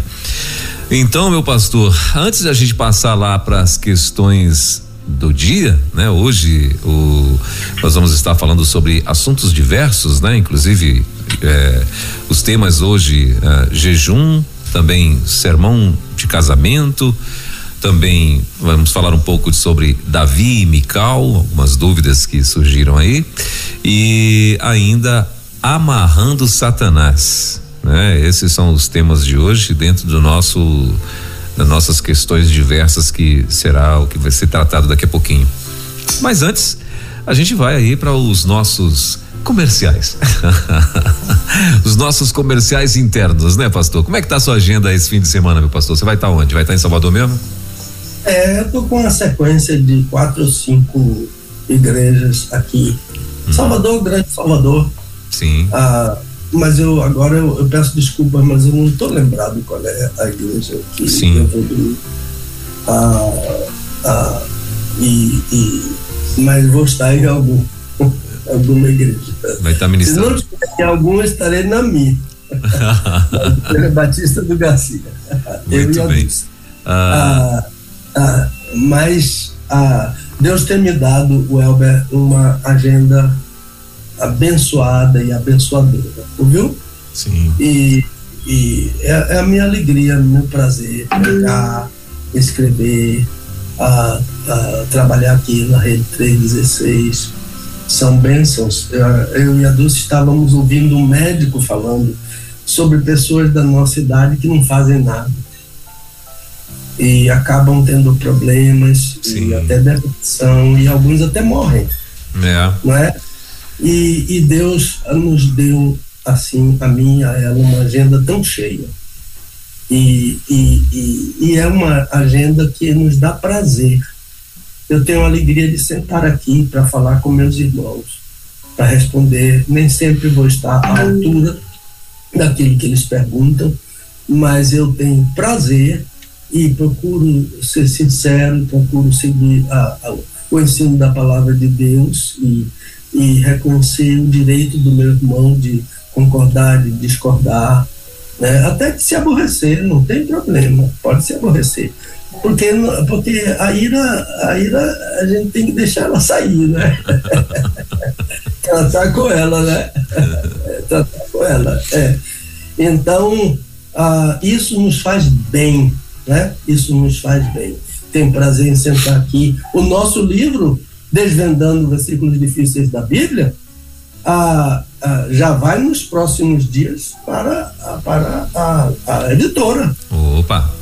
Então, meu pastor, antes da gente passar lá para as questões do dia, né? Hoje o, nós vamos estar falando sobre assuntos diversos, né? Inclusive é, os temas hoje é, jejum, também sermão de casamento, também vamos falar um pouco sobre Davi e Mical, algumas dúvidas que surgiram aí e ainda amarrando Satanás, né? Esses são os temas de hoje dentro do nosso das nossas questões diversas que será o que vai ser tratado daqui a pouquinho. Mas antes, a gente vai aí para os nossos comerciais. os nossos comerciais internos, né, pastor? Como é que tá a sua agenda esse fim de semana, meu pastor? Você vai estar tá onde? Vai estar tá em Salvador mesmo? É, eu tô com uma sequência de quatro ou cinco igrejas aqui. Hum. Salvador, Grande Salvador. Sim. Ah, mas eu agora eu, eu, peço desculpas, mas eu não estou lembrado qual é a igreja que Sim. eu vou dormir. Ah, ah, e, e, mas vou estar em algum, alguma igreja. Vai estar ministrando. Se não estiver em alguma, estarei na minha. Batista do Garcia. Muito bem. Ah. Ah, mas ah, Deus tem me dado, o Elber, uma agenda abençoada e abençoadora, ouviu? Sim. E, e é, é, a minha alegria, meu prazer pegar, escrever, a, a, trabalhar aqui na Rede 316. São bênçãos. Eu, e a Dulce estávamos ouvindo um médico falando sobre pessoas da nossa idade que não fazem nada e acabam tendo problemas Sim. e até depressão e alguns até morrem, É. não é? E, e Deus nos deu assim a mim a ela uma agenda tão cheia e, e, e, e é uma agenda que nos dá prazer. Eu tenho a alegria de sentar aqui para falar com meus irmãos, para responder. Nem sempre vou estar à altura daquilo que eles perguntam, mas eu tenho prazer e procuro ser sincero, procuro seguir a, a, o ensino da palavra de Deus e, e reconhecer o direito do meu irmão de concordar, de discordar, né? até que se aborrecer, não tem problema, pode se aborrecer. Porque, porque a ira, a ira a gente tem que deixar ela sair, né? Tratar com ela, né? Tratar com ela. É. Então, ah, isso nos faz bem, né? Isso nos faz bem. Tenho prazer em sentar aqui. O nosso livro, Desvendando Versículos Difíceis da Bíblia, ah, ah, já vai nos próximos dias para, para a, a editora. Opa!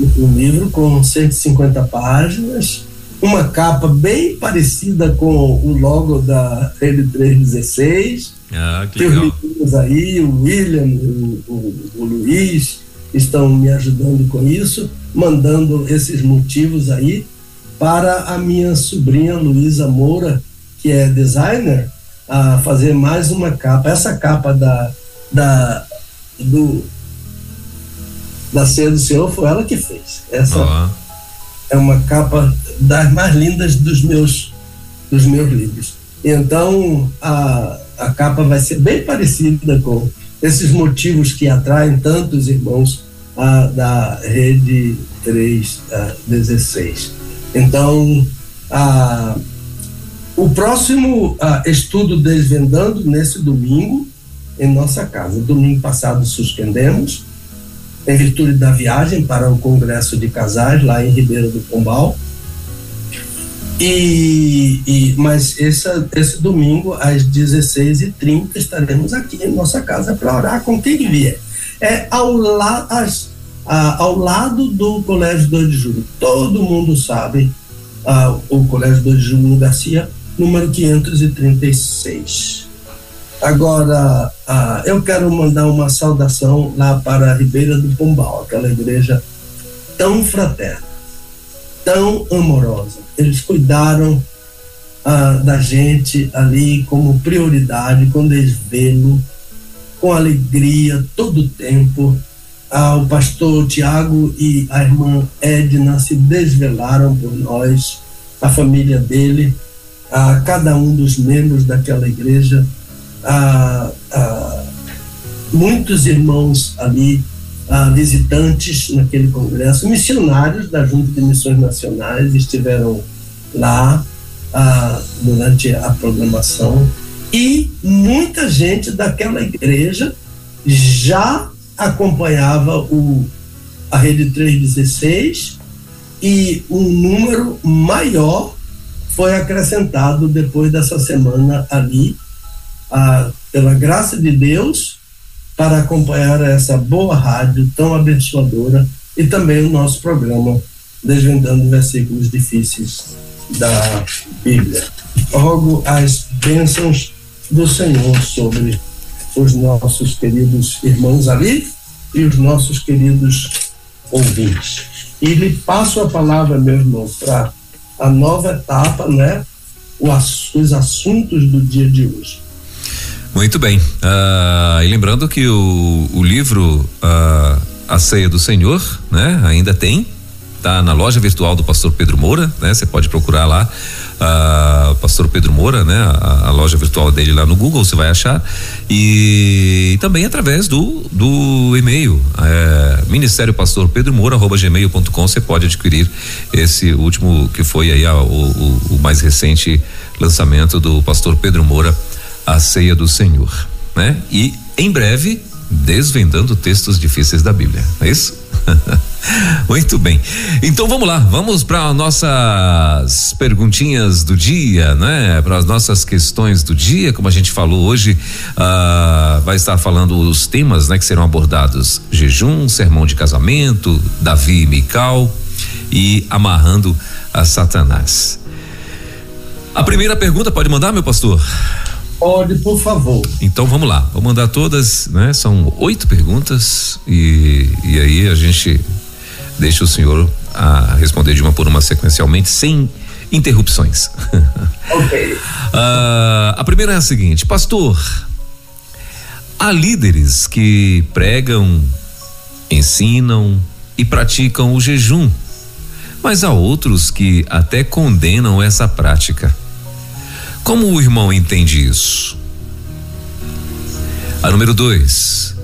Um livro com 150 páginas, uma capa bem parecida com o logo da Rede 316. Ah, que legal. os meninos aí, o William, o, o, o Luiz, estão me ajudando com isso, mandando esses motivos aí para a minha sobrinha Luísa Moura, que é designer, a fazer mais uma capa. Essa capa da, da, do, da Ceia do Senhor foi ela que fez. Essa é uma capa das mais lindas dos meus, dos meus livros. Então, a, a capa vai ser bem parecida com esses motivos que atraem tantos irmãos a, da Rede 316. Então, a, o próximo a, estudo Desvendando, nesse domingo, em nossa casa. Domingo passado suspendemos, em virtude da viagem para o Congresso de Casais, lá em Ribeira do Pombal. E, e, mas esse, esse domingo, às 16h30, estaremos aqui em nossa casa para orar com quem vier. É ao, la, as, a, ao lado do Colégio 2 de Julho. Todo mundo sabe a, o Colégio 2 de Julho Garcia, número 536. Agora, ah, eu quero mandar uma saudação lá para a Ribeira do Pombal, aquela igreja tão fraterna, tão amorosa. Eles cuidaram ah, da gente ali como prioridade, eles vê-lo, com alegria, todo o tempo. Ah, o pastor Tiago e a irmã Edna se desvelaram por nós, a família dele, a cada um dos membros daquela igreja ah, ah, muitos irmãos ali, ah, visitantes naquele congresso, missionários da Junta de Missões Nacionais estiveram lá durante a programação. E muita gente daquela igreja já acompanhava o, a Rede 316 e um número maior foi acrescentado depois dessa semana ali ah, pela graça de Deus, para acompanhar essa boa rádio tão abençoadora e também o nosso programa Desvendando Versículos Difíceis da Bíblia. Rogo as bênçãos do Senhor sobre os nossos queridos irmãos ali e os nossos queridos ouvintes. E lhe passo a palavra, meu irmão, para a nova etapa, né? Os assuntos do dia de hoje. Muito bem. Uh, e lembrando que o, o livro uh, A Ceia do Senhor, né, ainda tem, tá na loja virtual do Pastor Pedro Moura, né? Você pode procurar lá uh, Pastor Pedro Moura, né? A, a, loja virtual dele lá no Google, você vai achar e, e também através do do e-mail é, Ministério Pastor Pedro Moura gmail.com você pode adquirir esse último que foi aí a, o, o, o mais recente lançamento do Pastor Pedro Moura a ceia do Senhor, né? E em breve desvendando textos difíceis da Bíblia, é isso? Muito bem. Então vamos lá, vamos para nossas perguntinhas do dia, né? Para as nossas questões do dia, como a gente falou hoje, uh, vai estar falando os temas, né, que serão abordados: jejum, sermão de casamento, Davi e Mical e amarrando a Satanás. A primeira pergunta pode mandar, meu pastor? Pode, por favor. Então vamos lá, vou mandar todas, né? São oito perguntas e, e aí a gente deixa o senhor a responder de uma por uma sequencialmente, sem interrupções. Ok. uh, a primeira é a seguinte, pastor, há líderes que pregam, ensinam e praticam o jejum, mas há outros que até condenam essa prática. Como o irmão entende isso? A número dois,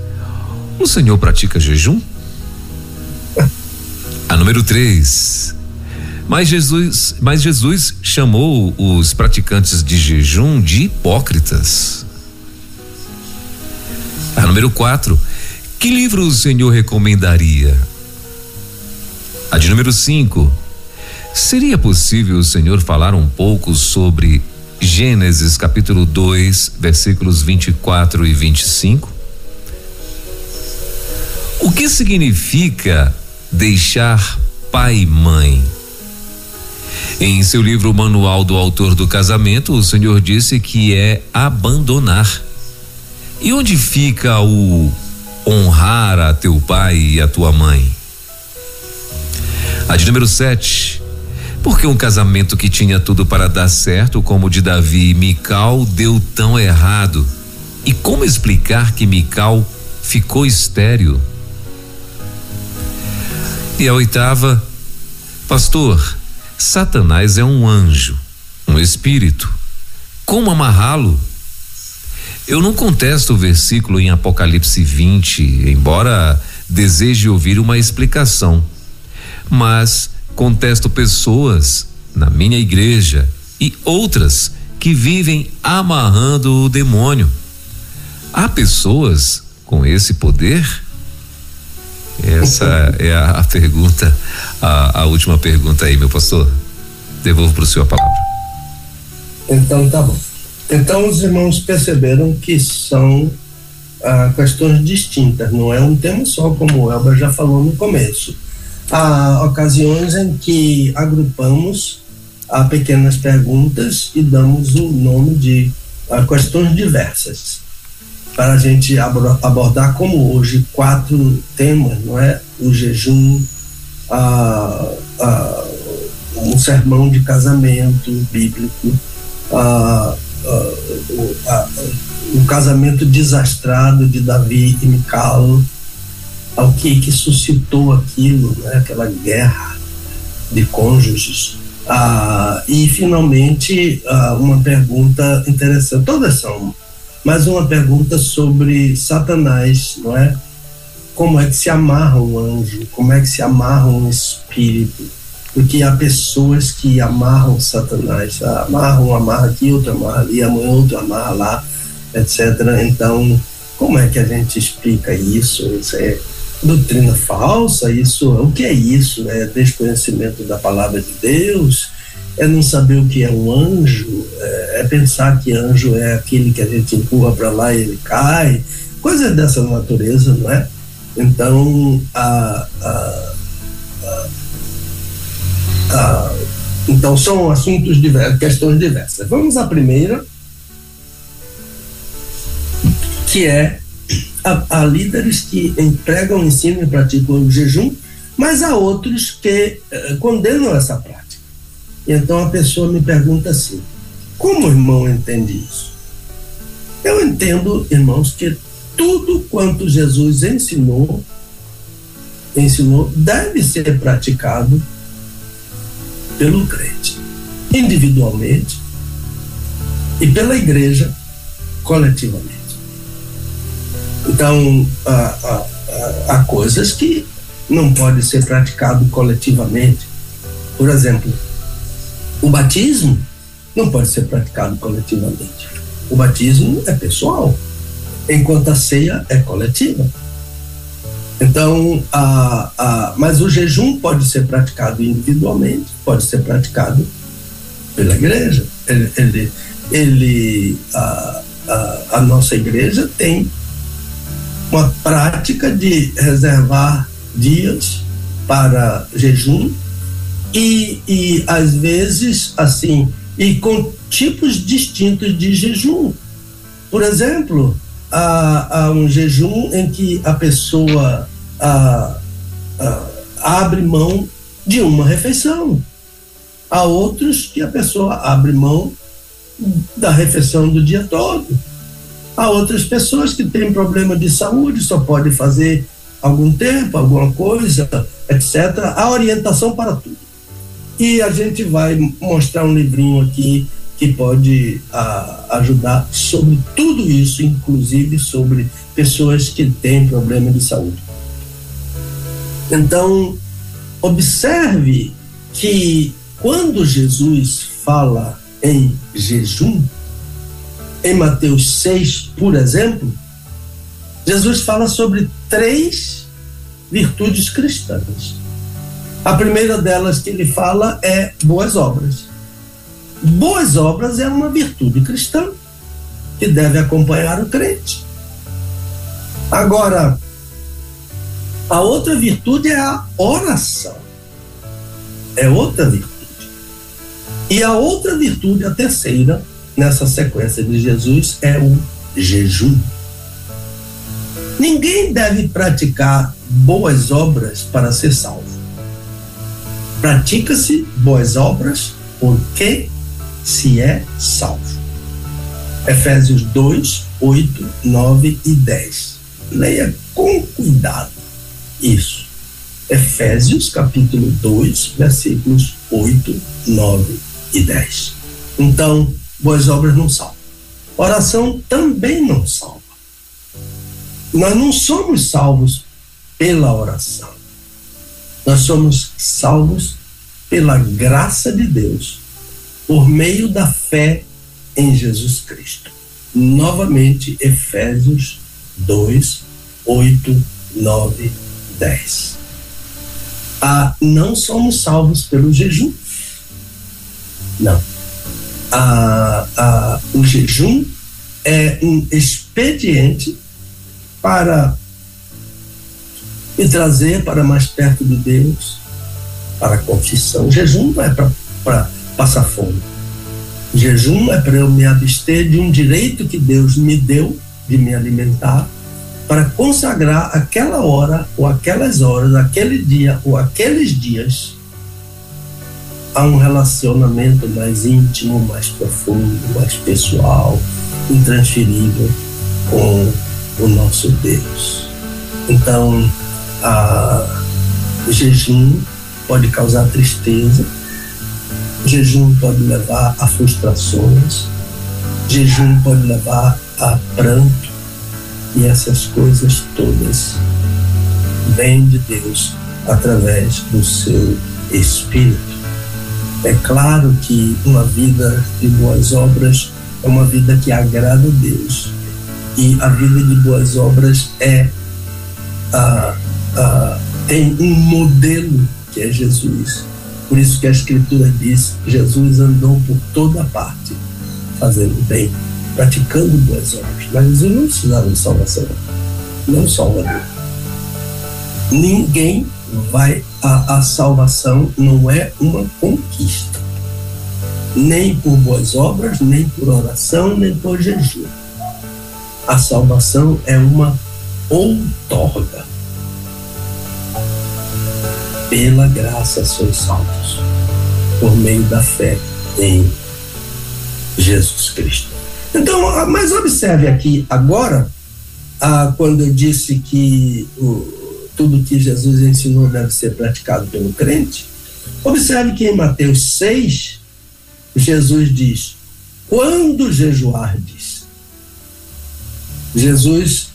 o senhor pratica jejum? A número três, mas Jesus, mas Jesus chamou os praticantes de jejum de hipócritas. A número quatro, que livro o senhor recomendaria? A de número cinco, seria possível o senhor falar um pouco sobre Gênesis capítulo 2, versículos 24 e 25. O que significa deixar pai e mãe? Em seu livro Manual do Autor do Casamento, o Senhor disse que é abandonar. E onde fica o honrar a teu pai e a tua mãe? A de número 7. Porque um casamento que tinha tudo para dar certo, como o de Davi e Mical, deu tão errado? E como explicar que Mical ficou estéril? E a oitava, pastor, Satanás é um anjo, um espírito. Como amarrá-lo? Eu não contesto o versículo em Apocalipse 20, embora deseje ouvir uma explicação. Mas contesto pessoas na minha igreja e outras que vivem amarrando o demônio. Há pessoas com esse poder? Essa é a, pergunta, a, a, última pergunta aí, meu pastor. Devolvo para o senhor a palavra. Então tá bom. Então os irmãos perceberam que são ah, questões distintas, não é um tema só, como o Elber já falou no começo há ocasiões em que agrupamos a pequenas perguntas e damos o nome de questões diversas para a gente abordar como hoje quatro temas, não é? O jejum, a, a, um sermão de casamento bíblico, a, o casamento desastrado de Davi e Micalo, ao que, que suscitou aquilo, né? aquela guerra de cônjuges. Ah, e, finalmente, ah, uma pergunta interessante, todas são, mas uma pergunta sobre Satanás, não é? Como é que se amarra um anjo? Como é que se amarra um espírito? Porque há pessoas que amarram Satanás, amarram, um amarra aqui, outro amarra ali, amanhã outro amarra lá, etc. Então, como é que a gente explica isso? Isso é doutrina falsa, isso, o que é isso? É desconhecimento da palavra de Deus, é não saber o que é um anjo, é, é pensar que anjo é aquele que a gente empurra para lá e ele cai, coisa dessa natureza, não é? Então, a, a, a, então são assuntos diversos, questões diversas. Vamos à primeira, que é há, há líderes que empregam, ensinam e praticam o jejum, mas há outros que eh, condenam essa prática. Então a pessoa me pergunta assim: como o irmão entende isso? Eu entendo, irmãos, que tudo quanto Jesus ensinou, ensinou, deve ser praticado pelo crente, individualmente e pela igreja coletivamente. Então, há, há, há coisas que não podem ser praticado coletivamente. Por exemplo, o batismo não pode ser praticado coletivamente. O batismo é pessoal, enquanto a ceia é coletiva. Então, a, a, mas o jejum pode ser praticado individualmente, pode ser praticado pela igreja. Ele, ele, ele a, a, a nossa igreja tem uma prática de reservar dias para jejum e, e às vezes assim e com tipos distintos de jejum. Por exemplo, há, há um jejum em que a pessoa a, a, abre mão de uma refeição. Há outros que a pessoa abre mão da refeição do dia todo. Há outras pessoas que têm problema de saúde, só pode fazer algum tempo, alguma coisa, etc. Há orientação para tudo. E a gente vai mostrar um livrinho aqui que pode a, ajudar sobre tudo isso, inclusive sobre pessoas que têm problema de saúde. Então, observe que quando Jesus fala em jejum, em Mateus 6, por exemplo, Jesus fala sobre três virtudes cristãs. A primeira delas que ele fala é boas obras. Boas obras é uma virtude cristã que deve acompanhar o crente. Agora, a outra virtude é a oração. É outra virtude. E a outra virtude, a terceira, nessa sequência de Jesus, é o jejum. Ninguém deve praticar boas obras para ser salvo. Pratica-se boas obras porque se é salvo. Efésios 2, 8, 9 e 10. Leia com cuidado isso. Efésios capítulo 2, versículos 8, 9 e 10. Então, boas obras não salvam. Oração também não salva. Nós não somos salvos pela oração. Nós somos salvos pela graça de Deus, por meio da fé em Jesus Cristo. Novamente, Efésios 2, 8, 9, 10. Ah, não somos salvos pelo jejum. Não. Ah, ah, o jejum é um expediente para me trazer para mais perto de Deus, para a confissão. O jejum não é para passar fome. O jejum é para eu me abster de um direito que Deus me deu de me alimentar, para consagrar aquela hora, ou aquelas horas, aquele dia, ou aqueles dias a um relacionamento mais íntimo, mais profundo, mais pessoal, intransferível com o nosso Deus. Então, a, o jejum pode causar tristeza, o jejum pode levar a frustrações, o jejum pode levar a pranto, e essas coisas todas vêm de Deus através do seu Espírito. É claro que uma vida de boas obras é uma vida que agrada a Deus, e a vida de boas obras é ah, ah, tem um modelo que é Jesus. Por isso que a Escritura diz: Jesus andou por toda parte, fazendo bem, praticando boas obras. Mas Jesus não precisava de salvação, não Salvador. Ninguém vai a, a salvação não é uma conquista, nem por boas obras, nem por oração, nem por jejum a salvação é uma outorga. Pela graça sois salvos, por meio da fé em Jesus Cristo. Então, mas observe aqui agora, ah, quando eu disse que o, tudo que Jesus ensinou deve ser praticado pelo crente, observe que em Mateus 6, Jesus diz: quando jejuardes, Jesus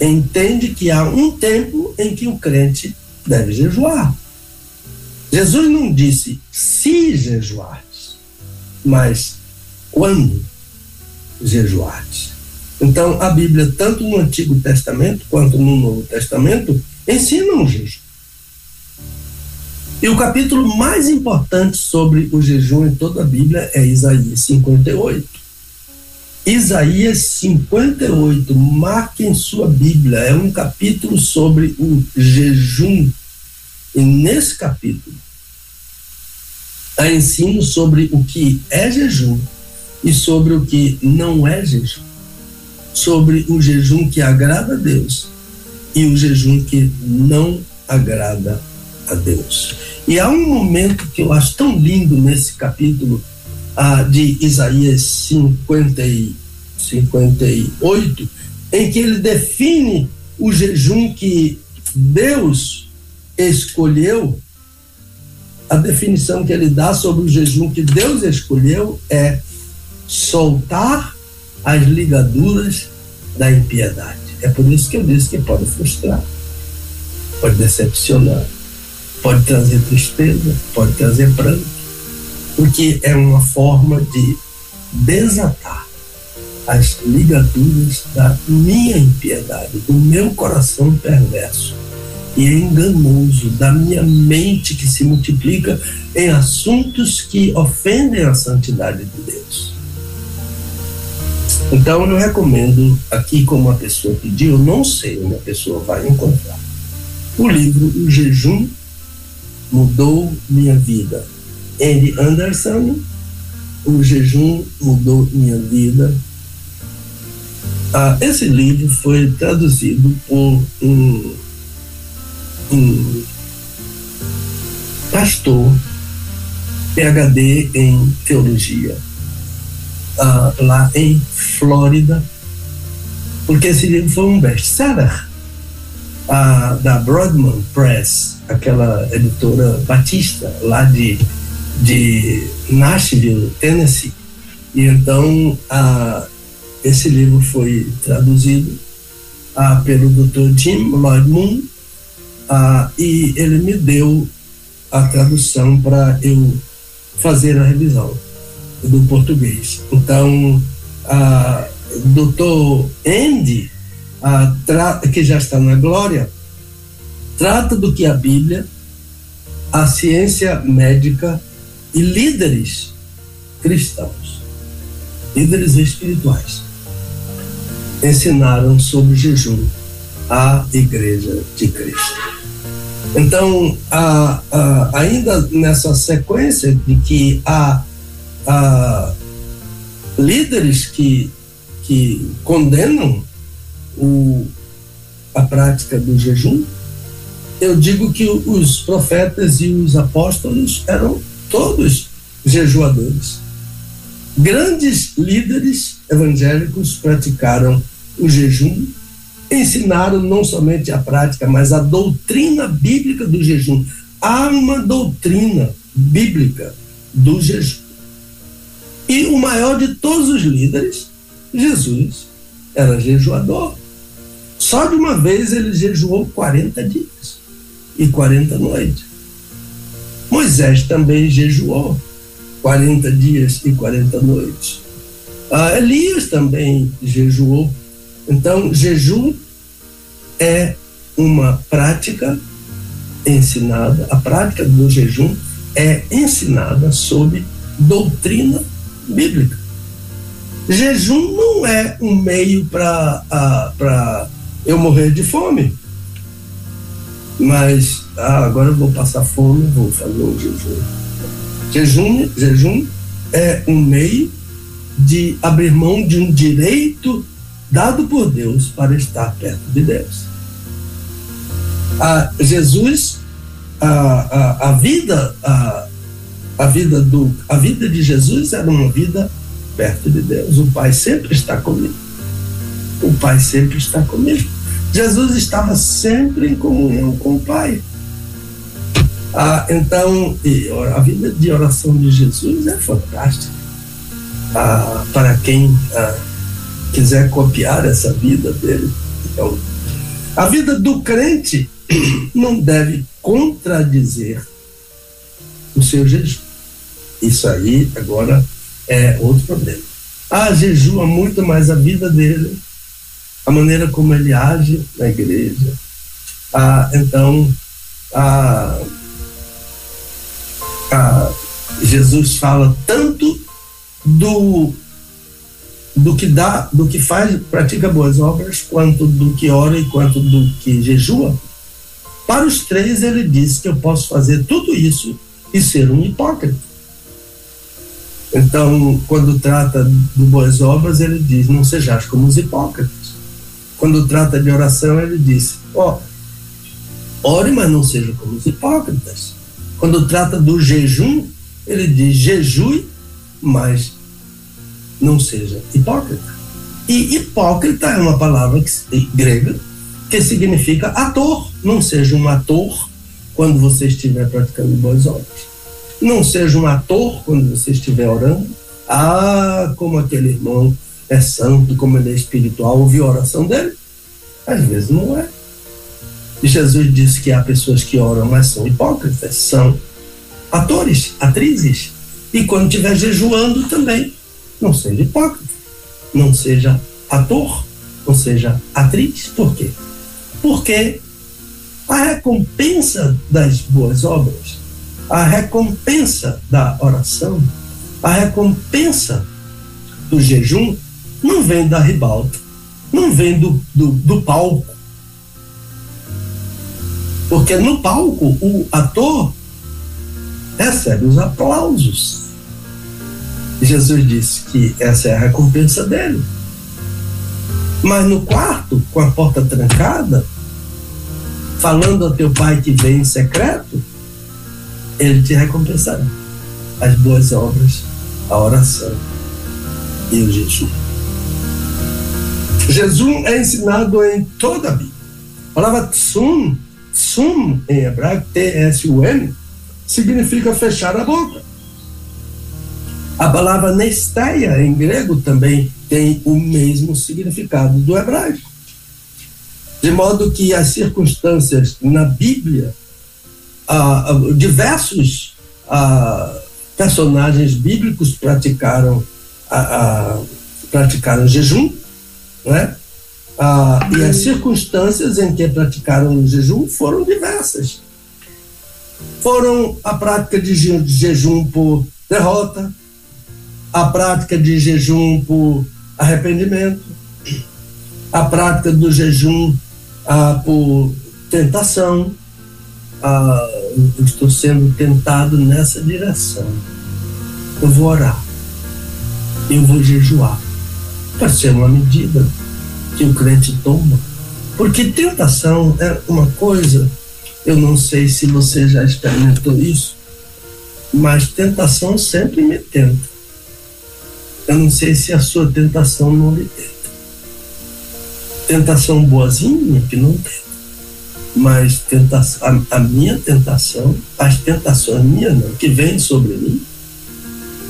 entende que há um tempo em que o crente deve jejuar. Jesus não disse se jejuardes, mas quando jejuardes. Então, a Bíblia, tanto no Antigo Testamento quanto no Novo Testamento, ensina um jejum. E o capítulo mais importante sobre o jejum em toda a Bíblia é Isaías 58. Isaías 58, marque em sua Bíblia, é um capítulo sobre o jejum. E nesse capítulo, há ensino sobre o que é jejum e sobre o que não é jejum. Sobre o jejum que agrada a Deus e o jejum que não agrada a Deus. E há um momento que eu acho tão lindo nesse capítulo ah, de Isaías 50 e 58, em que ele define o jejum que Deus escolheu. A definição que ele dá sobre o jejum que Deus escolheu é soltar as ligaduras da impiedade. É por isso que eu disse que pode frustrar, pode decepcionar, pode trazer tristeza, pode trazer pranto, porque é uma forma de desatar as ligaduras da minha impiedade, do meu coração perverso e enganoso, da minha mente que se multiplica em assuntos que ofendem a santidade de Deus. Então eu recomendo aqui, como a pessoa pediu, não sei onde a pessoa vai encontrar. O livro O Jejum Mudou Minha Vida. Andy Anderson, O Jejum Mudou Minha Vida. Ah, esse livro foi traduzido por um, um pastor PhD em teologia uh, lá em Flórida, porque esse livro foi um best-seller uh, da Broadman Press, aquela editora batista lá de, de Nashville, Tennessee. E então uh, esse livro foi traduzido pelo Dr. Jim Lloyd Moon e ele me deu a tradução para eu fazer a revisão do português. Então, a doutor Andy, a, que já está na glória, trata do que a Bíblia, a ciência médica e líderes cristãos, líderes espirituais, ensinaram sobre jejum à Igreja de Cristo. Então, a, a, ainda nessa sequência de que a a líderes que, que condenam o, a prática do jejum, eu digo que os profetas e os apóstolos eram todos jejuadores. Grandes líderes evangélicos praticaram o jejum, ensinaram não somente a prática, mas a doutrina bíblica do jejum. Há uma doutrina bíblica do jejum. E o maior de todos os líderes, Jesus, era jejuador. Só de uma vez ele jejuou 40 dias e 40 noites. Moisés também jejuou 40 dias e 40 noites. Ah, Elias também jejuou. Então, jejum é uma prática ensinada, a prática do jejum é ensinada sob doutrina bíblica. Jejum não é um meio para eu morrer de fome. Mas ah, agora eu vou passar fome, vou fazer um jejum. Jejum, jejum é um meio de abrir mão de um direito dado por Deus para estar perto de Deus. Ah, Jesus, a, a, a vida, a, a vida do a vida de Jesus era uma vida perto de Deus. O Pai sempre está comigo. O Pai sempre está comigo. Jesus estava sempre em comunhão com o Pai. Ah, então, a vida de oração de Jesus é fantástica. Ah, para quem ah, quiser copiar essa vida dele. Então, a vida do crente não deve contradizer o seu jejum. Isso aí agora é outro problema. Ah, jejua muito mais a vida dele, a maneira como ele age na igreja. Ah, então, ah, ah, Jesus fala tanto do do que dá, do que faz, pratica boas obras, quanto do que ora e quanto do que jejua. Para os três, ele diz que eu posso fazer tudo isso e ser um hipócrita. Então, quando trata de boas obras, ele diz: não sejais como os hipócritas. Quando trata de oração, ele diz: ó, oh, ore, mas não seja como os hipócritas. Quando trata do jejum, ele diz: jejue, mas não seja hipócrita. E hipócrita é uma palavra grega que significa ator. Não seja um ator quando você estiver praticando boas obras. Não seja um ator quando você estiver orando. Ah, como aquele irmão é santo, como ele é espiritual, ouviu a oração dele? Às vezes não é. E Jesus disse que há pessoas que oram, mas são hipócritas, são atores, atrizes. E quando estiver jejuando também, não seja hipócrita, não seja ator, não seja atriz. Por quê? Porque a recompensa das boas obras, a recompensa da oração, a recompensa do jejum não vem da ribalta, não vem do, do, do palco. Porque no palco o ator recebe os aplausos. Jesus disse que essa é a recompensa dele. Mas no quarto, com a porta trancada, falando ao teu pai que vem em secreto, ele te recompensará as boas obras, a oração e o jejum. Jejum é ensinado em toda a Bíblia. A palavra tsum, tsum em hebraico, T-S-U-M, significa fechar a boca. A palavra nesteia em grego também tem o mesmo significado do hebraico. De modo que as circunstâncias na Bíblia, ah, ah, diversos ah, personagens bíblicos praticaram, praticaram jejum, né? e as circunstâncias em que praticaram o jejum foram diversas. Foram a prática de jejum por derrota, a prática de jejum por arrependimento, a prática do jejum por tentação. Ah, estou sendo tentado nessa direção. Eu vou orar. Eu vou jejuar. Pode ser uma medida que o crente toma. Porque tentação é uma coisa, eu não sei se você já experimentou isso, mas tentação sempre me tenta. Eu não sei se a sua tentação não lhe tenta tentação boazinha que não tem. Mas tentação, a, a, minha tentação, as tentações minhas não, que vêm sobre mim,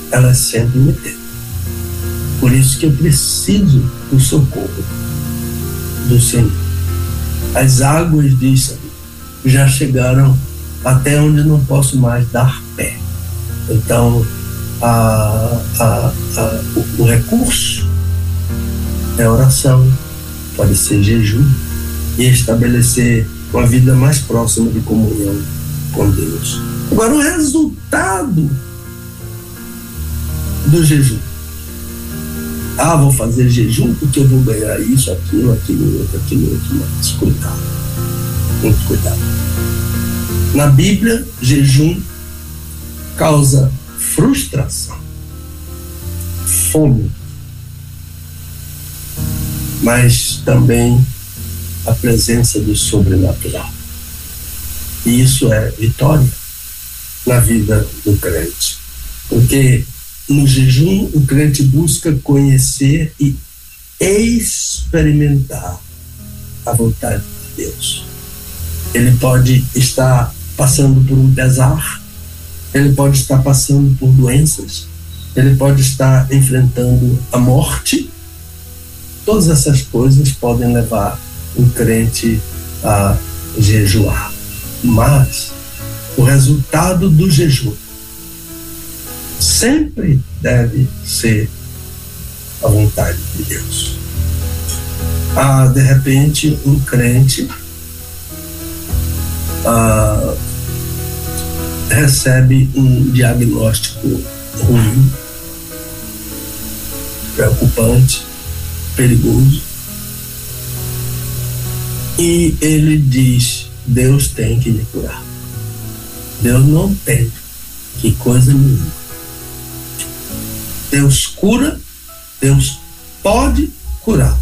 elas sempre me tentam. Por isso que eu preciso do socorro do Senhor. As águas, diz já chegaram até onde não posso mais dar pé. Então, a, a, o, o recurso é oração, pode ser jejum, e estabelecer uma vida mais próxima de comunhão com Deus. Agora, o resultado do jejum. Ah, vou fazer jejum porque eu vou ganhar isso, aquilo, aquilo, outro, aquilo, outro. Mas cuidado. Muito cuidado. Na Bíblia, jejum causa frustração, fome, mas também a presença do sobrenatural. E isso é vitória na vida do crente. Porque no jejum, o crente busca conhecer e experimentar a vontade de Deus. Ele pode estar passando por um pesar, ele pode estar passando por doenças, ele pode estar enfrentando a morte. Todas essas coisas podem levar um crente a jejuar. Mas o resultado do jejum sempre deve ser a vontade de Deus. Ah, de repente, um crente ah, recebe um diagnóstico ruim, preocupante, perigoso, e ele diz: Deus tem que me curar. Deus não tem que coisa nenhuma. Deus cura, Deus pode curar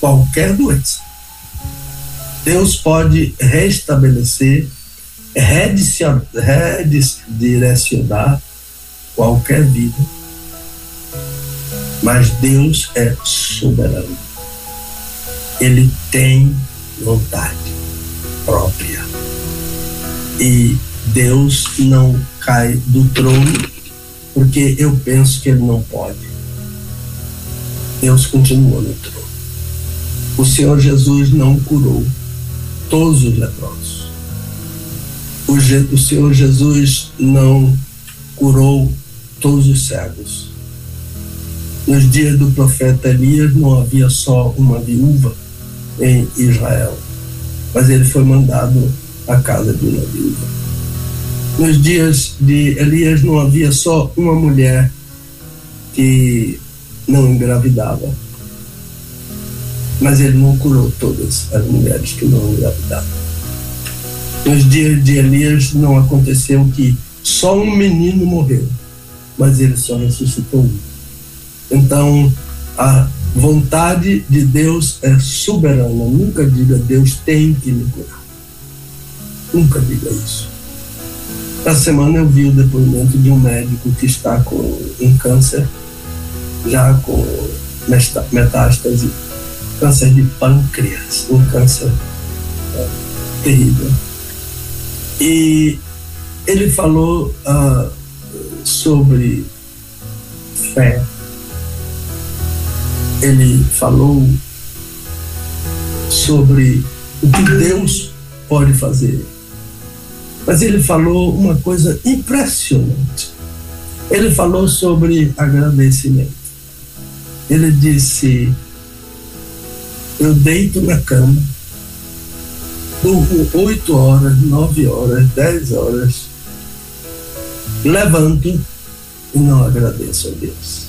qualquer doença. Deus pode restabelecer, redirecionar qualquer vida. Mas Deus é soberano. Ele tem vontade própria. E Deus não cai do trono porque eu penso que ele não pode. Deus continua no trono. O Senhor Jesus não curou todos os leprosos. O, Je o Senhor Jesus não curou todos os cegos. Nos dias do profeta Elias não havia só uma viúva em Israel, mas ele foi mandado à casa de uma viúva. Nos dias de Elias não havia só uma mulher que não engravidava, mas ele não curou todas as mulheres que não engravidavam. Nos dias de Elias não aconteceu que só um menino morreu, mas ele só ressuscitou um. Então, a vontade de Deus é soberana. Nunca diga Deus tem que me curar. Nunca diga isso. Essa semana eu vi o depoimento de um médico que está com um câncer, já com metástase, câncer de pâncreas, um câncer é, terrível. E ele falou uh, sobre fé. Ele falou sobre o que Deus pode fazer mas ele falou uma coisa impressionante. Ele falou sobre agradecimento. Ele disse: Eu deito na cama, durmo oito horas, nove horas, dez horas, levanto e não agradeço a Deus.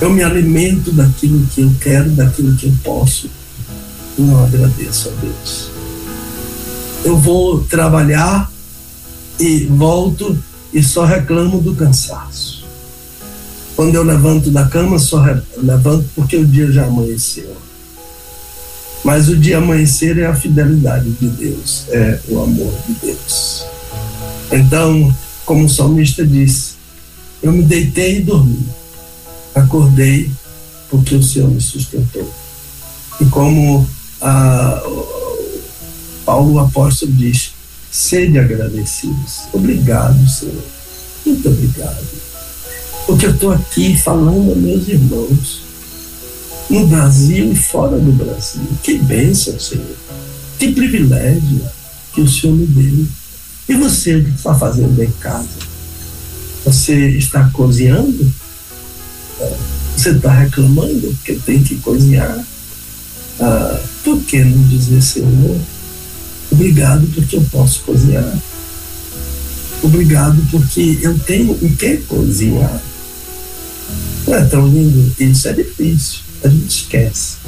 Eu me alimento daquilo que eu quero, daquilo que eu posso, não agradeço a Deus eu vou trabalhar e volto e só reclamo do cansaço. Quando eu levanto da cama, só levanto porque o dia já amanheceu. Mas o dia amanhecer é a fidelidade de Deus, é o amor de Deus. Então, como o salmista disse, eu me deitei e dormi. Acordei porque o Senhor me sustentou. E como a, Paulo o apóstolo diz: sede agradecidos. Obrigado, Senhor. Muito obrigado. Porque eu estou aqui falando a meus irmãos, no Brasil e fora do Brasil. Que bênção, Senhor. Que privilégio que o Senhor me deu. E você que está fazendo em casa? Você está cozinhando? Você está reclamando que tem que cozinhar? Ah, por que não dizer, Senhor, Obrigado porque eu posso cozinhar. Obrigado porque eu tenho o que cozinhar. Não é tão lindo? Isso é difícil, a gente esquece.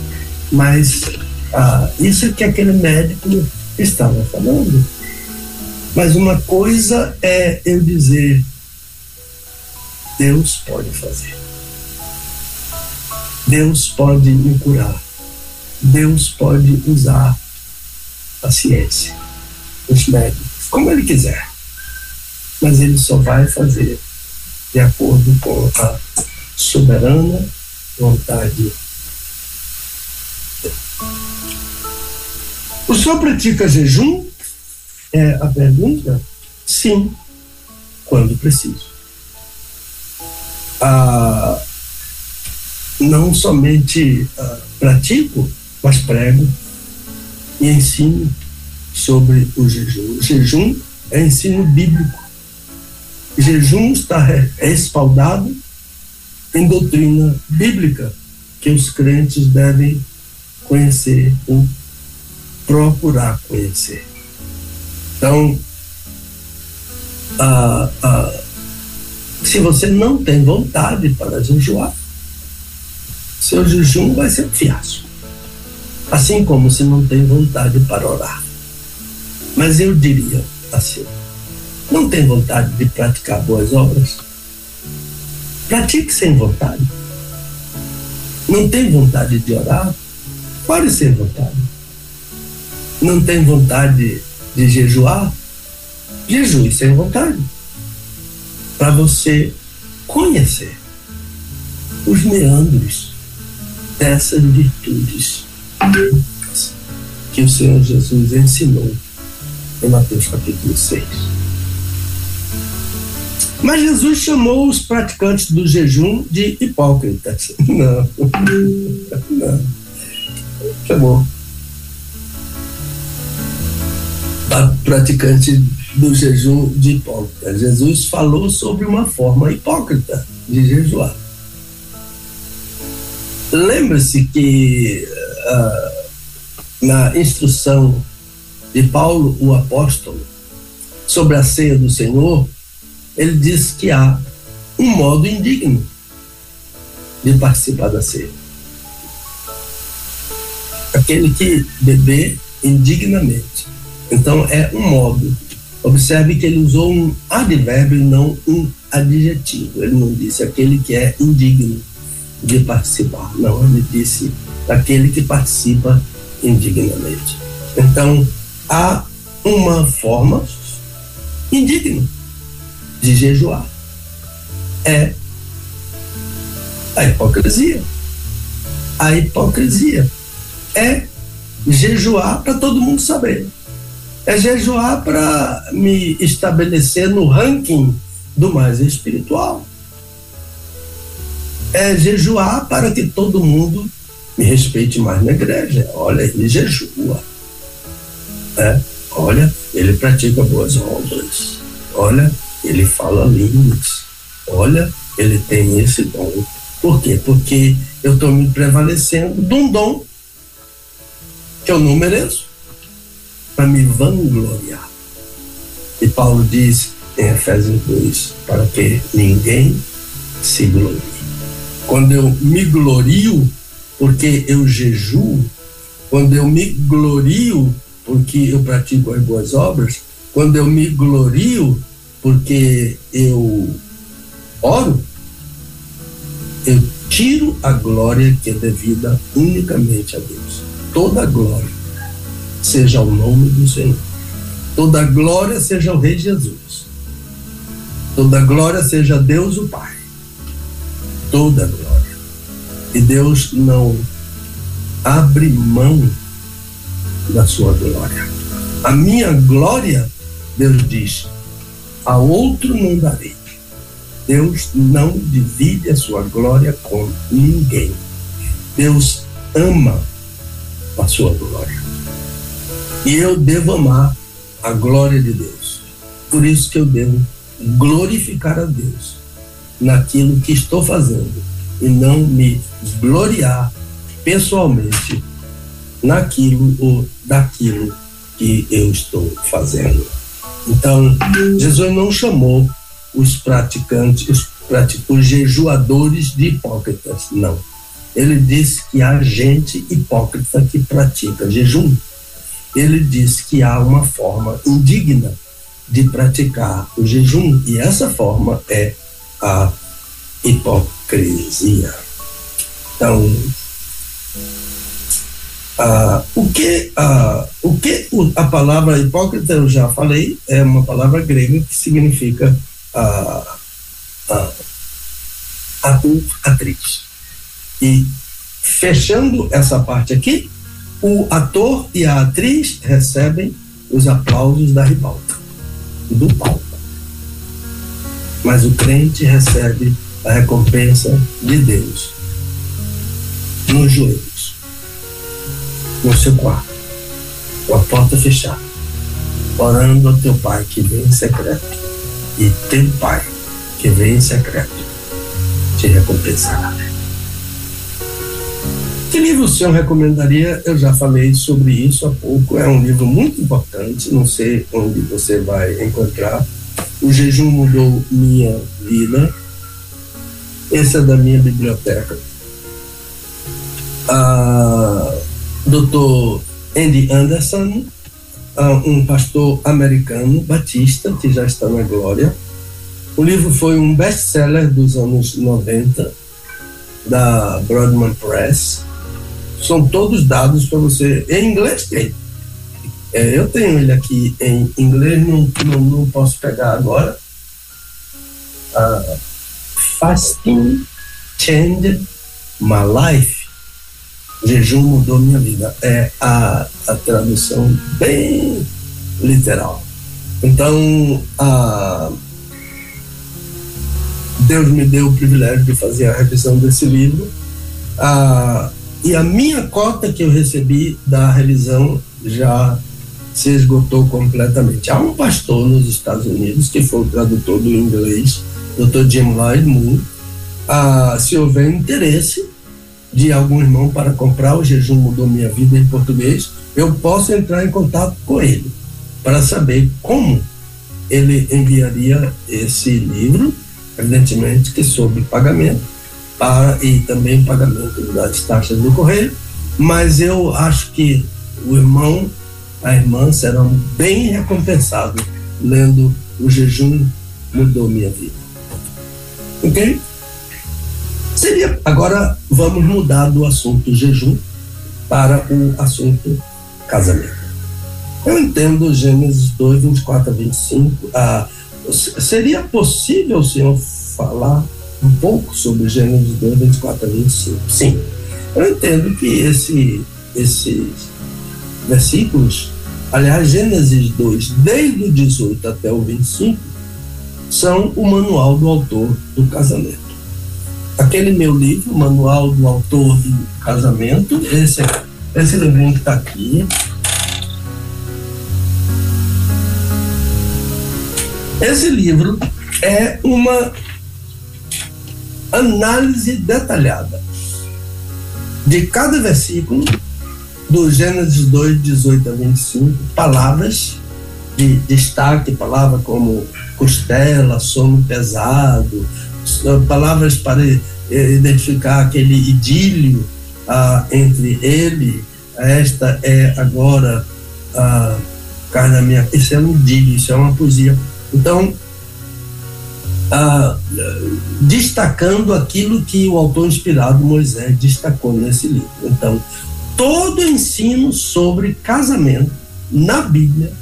Mas ah, isso é que aquele médico estava falando. Mas uma coisa é eu dizer: Deus pode fazer. Deus pode me curar. Deus pode usar a ciência, os médicos, como ele quiser. Mas ele só vai fazer de acordo com a soberana vontade. O senhor pratica jejum? É a pergunta? Sim, quando preciso. Ah, não somente ah, pratico, mas prego e ensino sobre o jejum. O jejum é ensino bíblico. O jejum está respaldado em doutrina bíblica que os crentes devem conhecer ou procurar conhecer. Então, ah, ah, se você não tem vontade para jejuar, seu jejum vai ser um fiasco. Assim como se não tem vontade para orar. Mas eu diria assim: não tem vontade de praticar boas obras? Pratique sem vontade. Não tem vontade de orar? Ore sem vontade. Não tem vontade de jejuar? Jejue sem vontade. Para você conhecer os meandros dessas virtudes que o Senhor Jesus ensinou em Mateus capítulo 6. Mas Jesus chamou os praticantes do jejum de hipócritas. Não, não. Chamou. Praticante do jejum de hipócritas. Jesus falou sobre uma forma hipócrita de jejuar. Lembre-se que uh, na instrução de Paulo, o apóstolo, sobre a ceia do Senhor, ele diz que há um modo indigno de participar da ceia. Aquele que beber indignamente. Então é um modo. Observe que ele usou um advérbio e não um adjetivo. Ele não disse aquele que é indigno de participar. Não, ele disse aquele que participa indignamente. Então, há uma forma indigna de jejuar. É a hipocrisia. A hipocrisia é jejuar para todo mundo saber. É jejuar para me estabelecer no ranking do mais espiritual. É jejuar para que todo mundo me respeite mais na igreja. Olha, ele jejua. É, olha, ele pratica boas obras. Olha, ele fala línguas. Olha, ele tem esse dom. Por quê? Porque eu estou me prevalecendo de um dom que eu não mereço para me vangloriar. E Paulo diz em Efésios 2: para que ninguém se glorie. Quando eu me glorio, porque eu jejuo, quando eu me glorio, porque eu pratico as boas obras, quando eu me glorio, porque eu oro, eu tiro a glória que é devida unicamente a Deus. Toda a glória seja o nome do Senhor. Toda a glória seja o Rei Jesus. Toda a glória seja Deus o Pai. Toda a glória. E Deus não abre mão da sua glória. A minha glória, Deus diz, a outro não darei. Deus não divide a sua glória com ninguém. Deus ama a sua glória. E eu devo amar a glória de Deus. Por isso que eu devo glorificar a Deus naquilo que estou fazendo e não me gloriar pessoalmente naquilo ou daquilo que eu estou fazendo. Então, Jesus não chamou os praticantes, os, os jejuadores de hipócritas, não. Ele disse que há gente hipócrita que pratica jejum. Ele disse que há uma forma indigna de praticar o jejum, e essa forma é a hipocrisia. Então, ah, o que, ah, o que a palavra hipócrita, eu já falei, é uma palavra grega que significa ah, ah atriz. E fechando essa parte aqui, o ator e a atriz recebem os aplausos da ribalta, do palco. Mas o crente recebe a recompensa de Deus nos joelhos, no seu quarto, com a porta fechada, orando ao teu pai que vem em secreto, e teu pai que vem em secreto te recompensará. Que livro o senhor recomendaria? Eu já falei sobre isso há pouco. É um livro muito importante. Não sei onde você vai encontrar. O jejum mudou minha vida. Esse é da minha biblioteca. Ah, Dr. Andy Anderson, ah, um pastor americano, batista, que já está na glória. O livro foi um best-seller dos anos 90 da Broadman Press são todos dados para você. Em inglês tem. É, eu tenho ele aqui em inglês, não, não, não posso pegar agora. Uh, fasting changed my life. Jejum mudou minha vida. É a, a tradução bem literal. Então, a, Deus me deu o privilégio de fazer a revisão desse livro. A, e a minha cota que eu recebi da revisão já se esgotou completamente. Há um pastor nos Estados Unidos que foi o tradutor do inglês, Dr. Jim Lloyd Moore. Ah, se houver interesse de algum irmão para comprar o Jejum Mudou Minha Vida em português, eu posso entrar em contato com ele para saber como ele enviaria esse livro, evidentemente que sob pagamento para, e também pagamento das taxas do correio, mas eu acho que o irmão, a irmã serão bem recompensados lendo o jejum mudou minha vida. Ok? Seria. Agora vamos mudar do assunto jejum para o assunto casamento. Eu entendo Gênesis 2, 24 a 25. Ah, seria possível o senhor falar um pouco sobre Gênesis 2, 24 a 25. Sim, eu entendo que esse, esses versículos, aliás, Gênesis 2, desde o 18 até o 25, são o manual do autor do casamento. Aquele meu livro, Manual do Autor do Casamento, esse, esse livrinho que está aqui, Esse livro é uma análise detalhada de cada versículo do Gênesis 2, 18 a 25, palavras de destaque, palavras como costela, sono pesado, palavras para identificar aquele idílio ah, entre ele, esta é agora a carne da minha. Isso é um idílio, isso é uma poesia. Então, ah, destacando aquilo que o autor inspirado Moisés destacou nesse livro. Então, todo ensino sobre casamento na Bíblia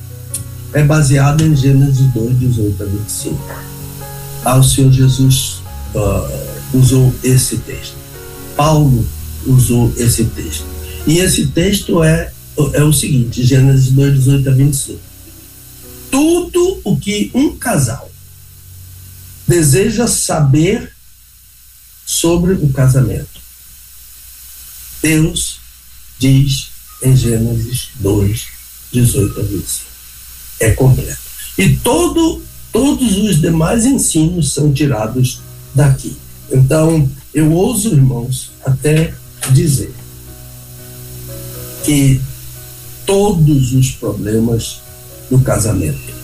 é baseado em Gênesis 2, 18 a 25. Ah, o Senhor Jesus uh, usou esse texto. Paulo usou esse texto. E esse texto é, é o seguinte: Gênesis 2, 18 a 25. Tudo o que um casal deseja saber sobre o casamento. Deus diz em Gênesis 2, 18 a 25. É completo. E todo, todos os demais ensinos são tirados daqui. Então, eu ouso, irmãos, até dizer que todos os problemas do casamento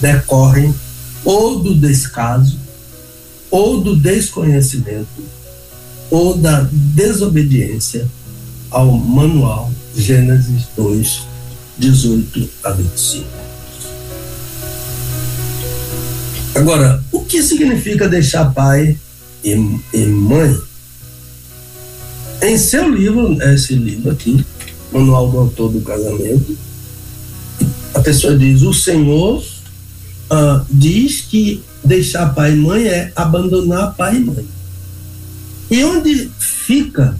decorrem ou do descaso, ou do desconhecimento, ou da desobediência ao manual Gênesis 2, 18 a 25. Agora, o que significa deixar pai e, e mãe? Em seu livro, esse livro aqui, Manual do Autor do Casamento, a pessoa diz: O Senhor uh, diz que deixar pai e mãe é abandonar pai e mãe. E onde fica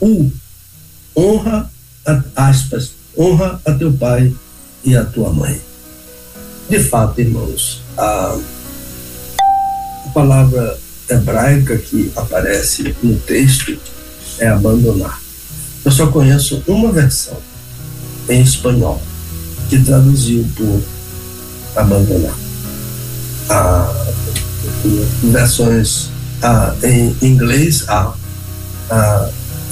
o honra, aspas, honra a teu pai e a tua mãe? De fato, irmãos, a, a palavra hebraica que aparece no texto é abandonar. Eu só conheço uma versão em espanhol que traduziu por abandonar. Ah, versões ah, em inglês ah,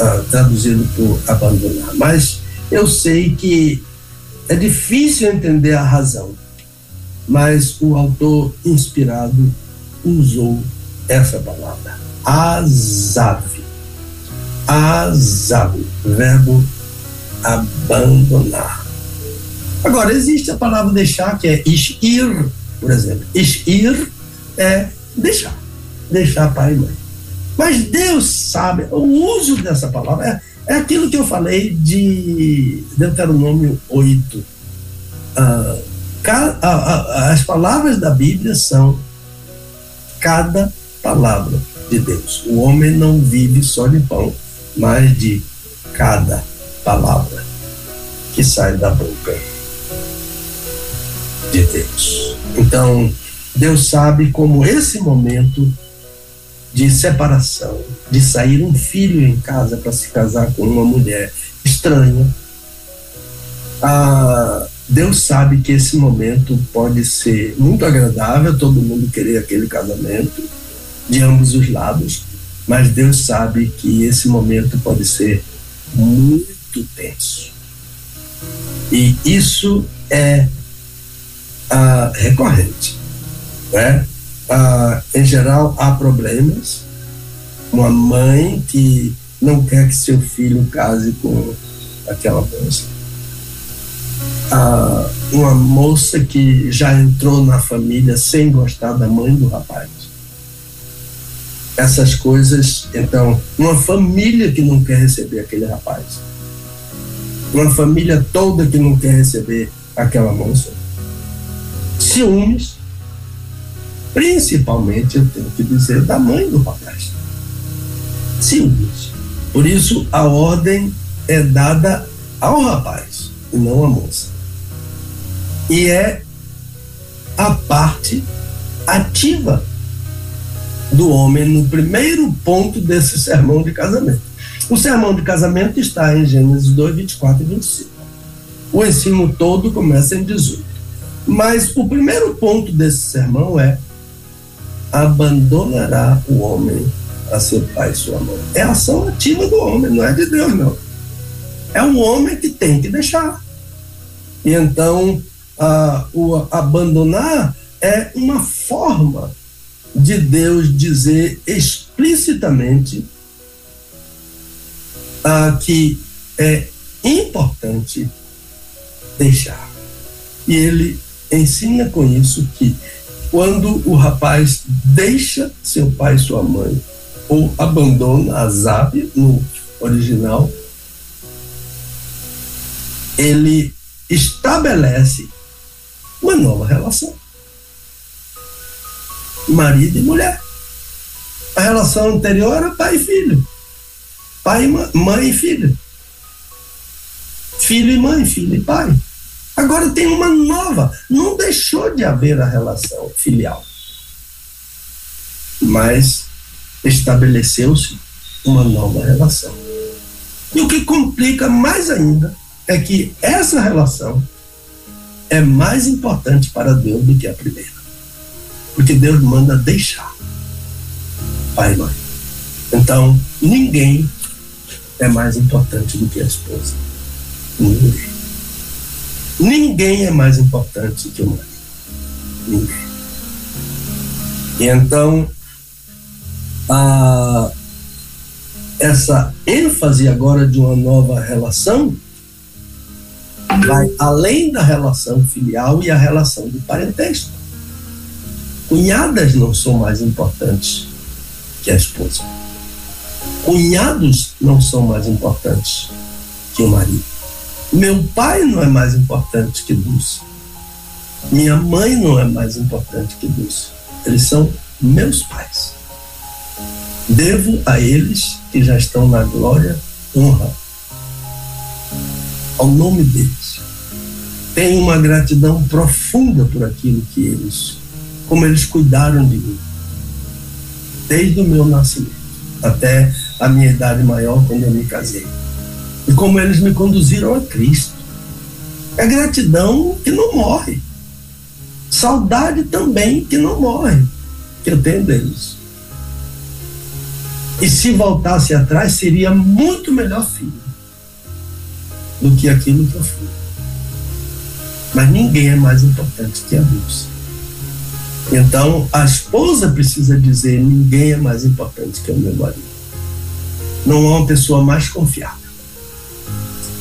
ah, traduzido por abandonar. Mas eu sei que é difícil entender a razão, mas o autor inspirado usou essa palavra, azave. Azave, verbo abandonar. Agora, existe a palavra deixar, que é ishir, por exemplo. Ishir é deixar, deixar pai e mãe. Mas Deus sabe, o uso dessa palavra é, é aquilo que eu falei de Deuteronômio 8. Ah, as palavras da Bíblia são cada palavra de Deus. O homem não vive só de pão, mas de cada palavra que sai da boca de Deus. Então, Deus sabe como esse momento de separação, de sair um filho em casa para se casar com uma mulher estranha, ah, Deus sabe que esse momento pode ser muito agradável, todo mundo querer aquele casamento, de ambos os lados, mas Deus sabe que esse momento pode ser muito tenso. E isso é ah, recorrente. Né? Ah, em geral, há problemas. Uma mãe que não quer que seu filho case com aquela moça. Ah, uma moça que já entrou na família sem gostar da mãe do rapaz. Essas coisas, então, uma família que não quer receber aquele rapaz. Uma família toda que não quer receber aquela moça ciúmes, principalmente, eu tenho que dizer, da mãe do rapaz. Ciúmes. Por isso, a ordem é dada ao rapaz e não à moça. E é a parte ativa do homem no primeiro ponto desse sermão de casamento. O sermão de casamento está em Gênesis 2, 24 e 25. O ensino todo começa em 18. Mas o primeiro ponto desse sermão é: abandonará o homem a seu pai e sua mãe. É a ação ativa do homem, não é de Deus, não. É o homem que tem que deixar. E então, o abandonar é uma forma de Deus dizer explicitamente que é importante deixar. E ele ensina com isso que quando o rapaz deixa seu pai e sua mãe ou abandona a Zab no original, ele estabelece uma nova relação. Marido e mulher. A relação anterior era pai e filho. Pai e mãe e filho. Filho e mãe, filho e pai. Agora tem uma nova. Não deixou de haver a relação filial. Mas estabeleceu-se uma nova relação. E o que complica mais ainda é que essa relação é mais importante para Deus do que a primeira. Porque Deus manda deixar pai e mãe. Então, ninguém é mais importante do que a esposa. Ninguém. Ninguém é mais importante que o marido. Ninguém. E então, a, essa ênfase agora de uma nova relação vai além da relação filial e a relação de parentesco. Cunhadas não são mais importantes que a esposa. Cunhados não são mais importantes que o marido. Meu pai não é mais importante que Dulce. Minha mãe não é mais importante que Dulce. Eles são meus pais. Devo a eles que já estão na glória honra ao nome deles. Tenho uma gratidão profunda por aquilo que eles, como eles cuidaram de mim, desde o meu nascimento até a minha idade maior, quando eu me casei. E como eles me conduziram a Cristo. É gratidão que não morre. Saudade também que não morre, que eu tenho deles. E se voltasse atrás, seria muito melhor filho do que aquilo que eu fui. Mas ninguém é mais importante que a Deus. Então, a esposa precisa dizer: ninguém é mais importante que o meu marido. Não há uma pessoa mais confiável.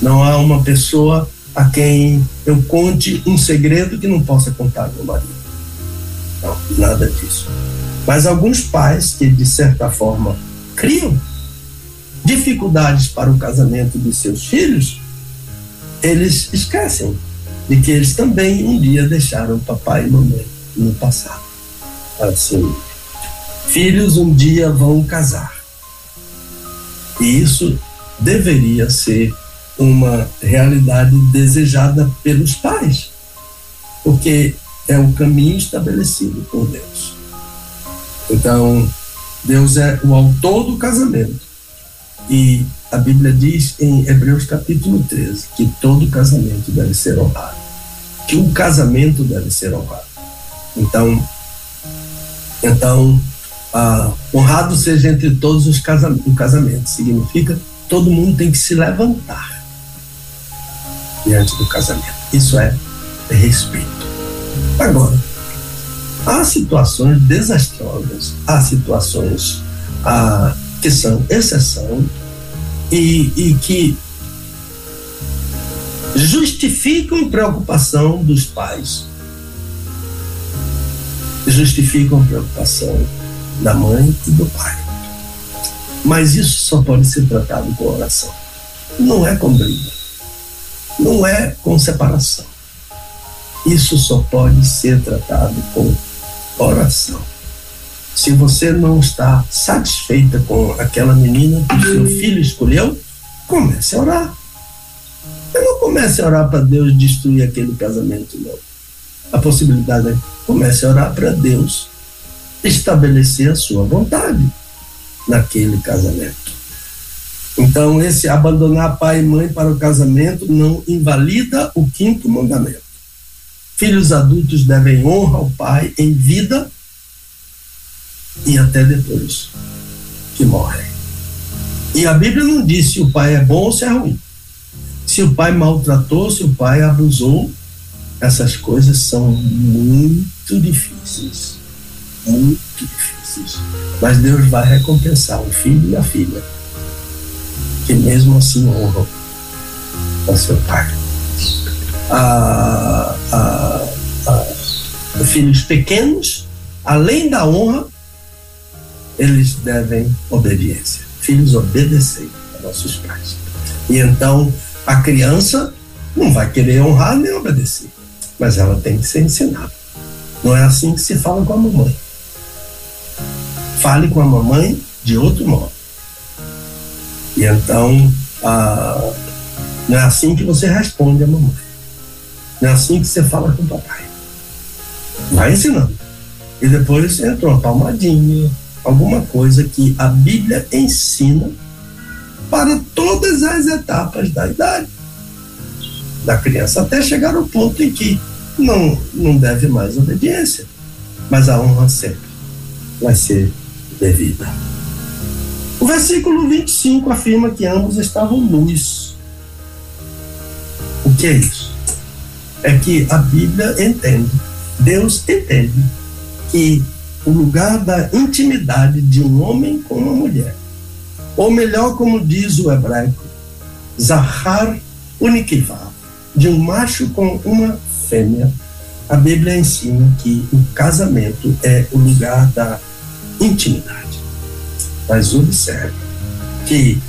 Não há uma pessoa a quem eu conte um segredo que não possa contar ao marido. Não, nada disso. Mas alguns pais que, de certa forma, criam dificuldades para o casamento dos seus filhos, eles esquecem de que eles também um dia deixaram papai e mamãe no passado. Assim, filhos um dia vão casar. E isso deveria ser uma realidade desejada pelos pais, porque é o caminho estabelecido por Deus. Então, Deus é o autor do casamento. E a Bíblia diz em Hebreus capítulo 13 que todo casamento deve ser honrado. Que o casamento deve ser honrado. Então, então ah, honrado seja entre todos os casamentos. O casamento significa todo mundo tem que se levantar diante do casamento. Isso é respeito. Agora, há situações desastrosas, há situações ah, que são exceção e, e que justificam preocupação dos pais, justificam preocupação da mãe e do pai. Mas isso só pode ser tratado com oração. Não é com briga não é com separação. Isso só pode ser tratado com oração. Se você não está satisfeita com aquela menina que seu filho escolheu, comece a orar. Eu não comece a orar para Deus destruir aquele casamento, não. A possibilidade é comece a orar para Deus estabelecer a sua vontade naquele casamento. Então, esse abandonar pai e mãe para o casamento não invalida o quinto mandamento. Filhos adultos devem honrar o pai em vida e até depois que morrem. E a Bíblia não diz se o pai é bom ou se é ruim. Se o pai maltratou, se o pai abusou, essas coisas são muito difíceis. Muito difíceis. Mas Deus vai recompensar o filho e a filha que mesmo assim honram a seu pai. Filhos pequenos, além da honra, eles devem obediência. Filhos obedecem a nossos pais. E então a criança não vai querer honrar nem obedecer, mas ela tem que ser ensinada. Não é assim que se fala com a mamãe. Fale com a mamãe de outro modo. E então, não é assim que você responde a mamãe. Não é assim que você fala com o papai. Vai ensinando. E depois entra uma palmadinha, alguma coisa que a Bíblia ensina para todas as etapas da idade da criança, até chegar ao ponto em que não, não deve mais obediência, mas a honra sempre vai ser devida. O versículo 25 afirma que ambos estavam nus. O que é isso? É que a Bíblia entende, Deus entende que o lugar da intimidade de um homem com uma mulher, ou melhor, como diz o hebraico, Zahar Unikivav, de um macho com uma fêmea, a Bíblia ensina que o casamento é o lugar da intimidade. Mas observe que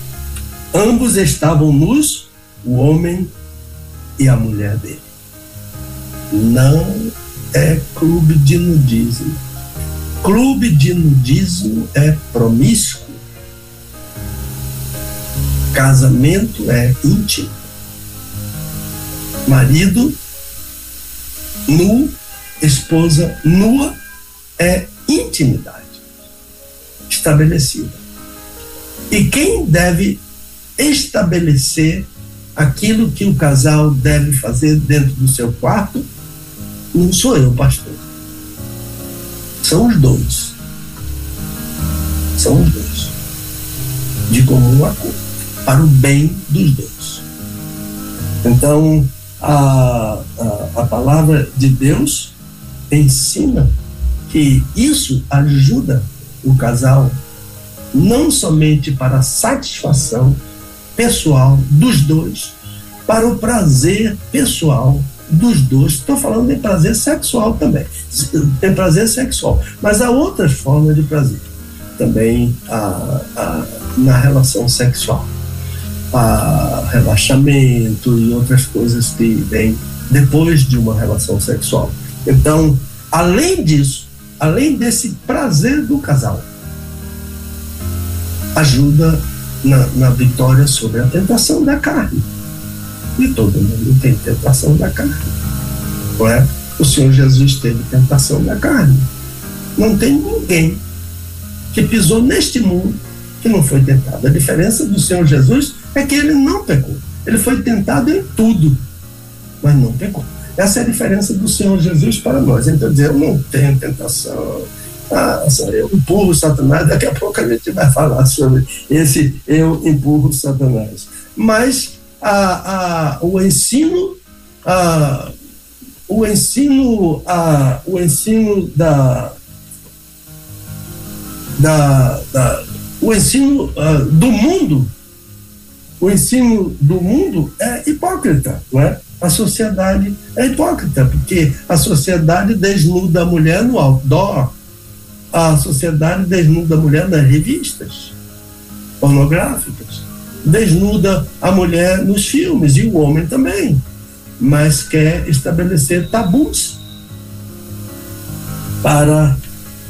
ambos estavam nus, o homem e a mulher dele. Não é clube de nudismo. Clube de nudismo é promíscuo. Casamento é íntimo. Marido nu, esposa nua é intimidade estabelecida. E quem deve estabelecer aquilo que o casal deve fazer dentro do seu quarto não sou eu, pastor. São os dois. São os dois. De comum acordo. Para o bem dos dois. Então, a, a, a palavra de Deus ensina que isso ajuda o casal não somente para a satisfação pessoal dos dois, para o prazer pessoal dos dois. Estou falando de prazer sexual também. Tem prazer sexual. Mas há outras formas de prazer também a, a, na relação sexual. A relaxamento e outras coisas que vêm depois de uma relação sexual. Então, além disso, além desse prazer do casal, ajuda na, na vitória sobre a tentação da carne. E todo mundo tem tentação da carne. Não é? O Senhor Jesus teve tentação da carne. Não tem ninguém que pisou neste mundo que não foi tentado. A diferença do Senhor Jesus é que ele não pecou. Ele foi tentado em tudo, mas não pecou. Essa é a diferença do Senhor Jesus para nós. Então, dizer, eu não tenho tentação, ah, eu empurro Satanás, daqui a pouco a gente vai falar sobre esse eu empurro Satanás. Mas a, a, o ensino, a, o ensino, o ensino da, da, da o ensino uh, do mundo, o ensino do mundo é hipócrita, não é? A sociedade é hipócrita, porque a sociedade desnuda a mulher no outdoor, a sociedade desnuda a mulher nas revistas pornográficas, desnuda a mulher nos filmes e o homem também, mas quer estabelecer tabus para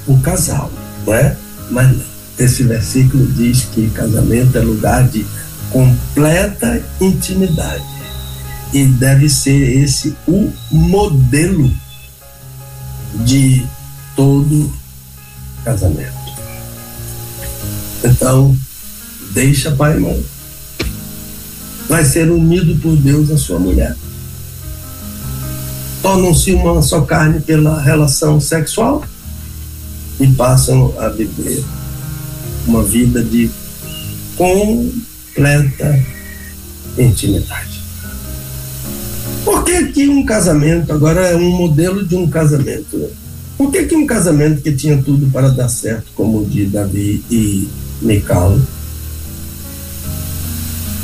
o casal, não é? Mas. Esse versículo diz que casamento é lugar de completa intimidade e deve ser esse o modelo de todo casamento. Então, deixa pai e mãe. Vai ser unido por Deus a sua mulher. Tornam-se uma só carne pela relação sexual e passam a viver uma vida de completa intimidade. Por que, que um casamento agora é um modelo de um casamento? Né? Por que, que um casamento que tinha tudo para dar certo, como o de Davi e Mical,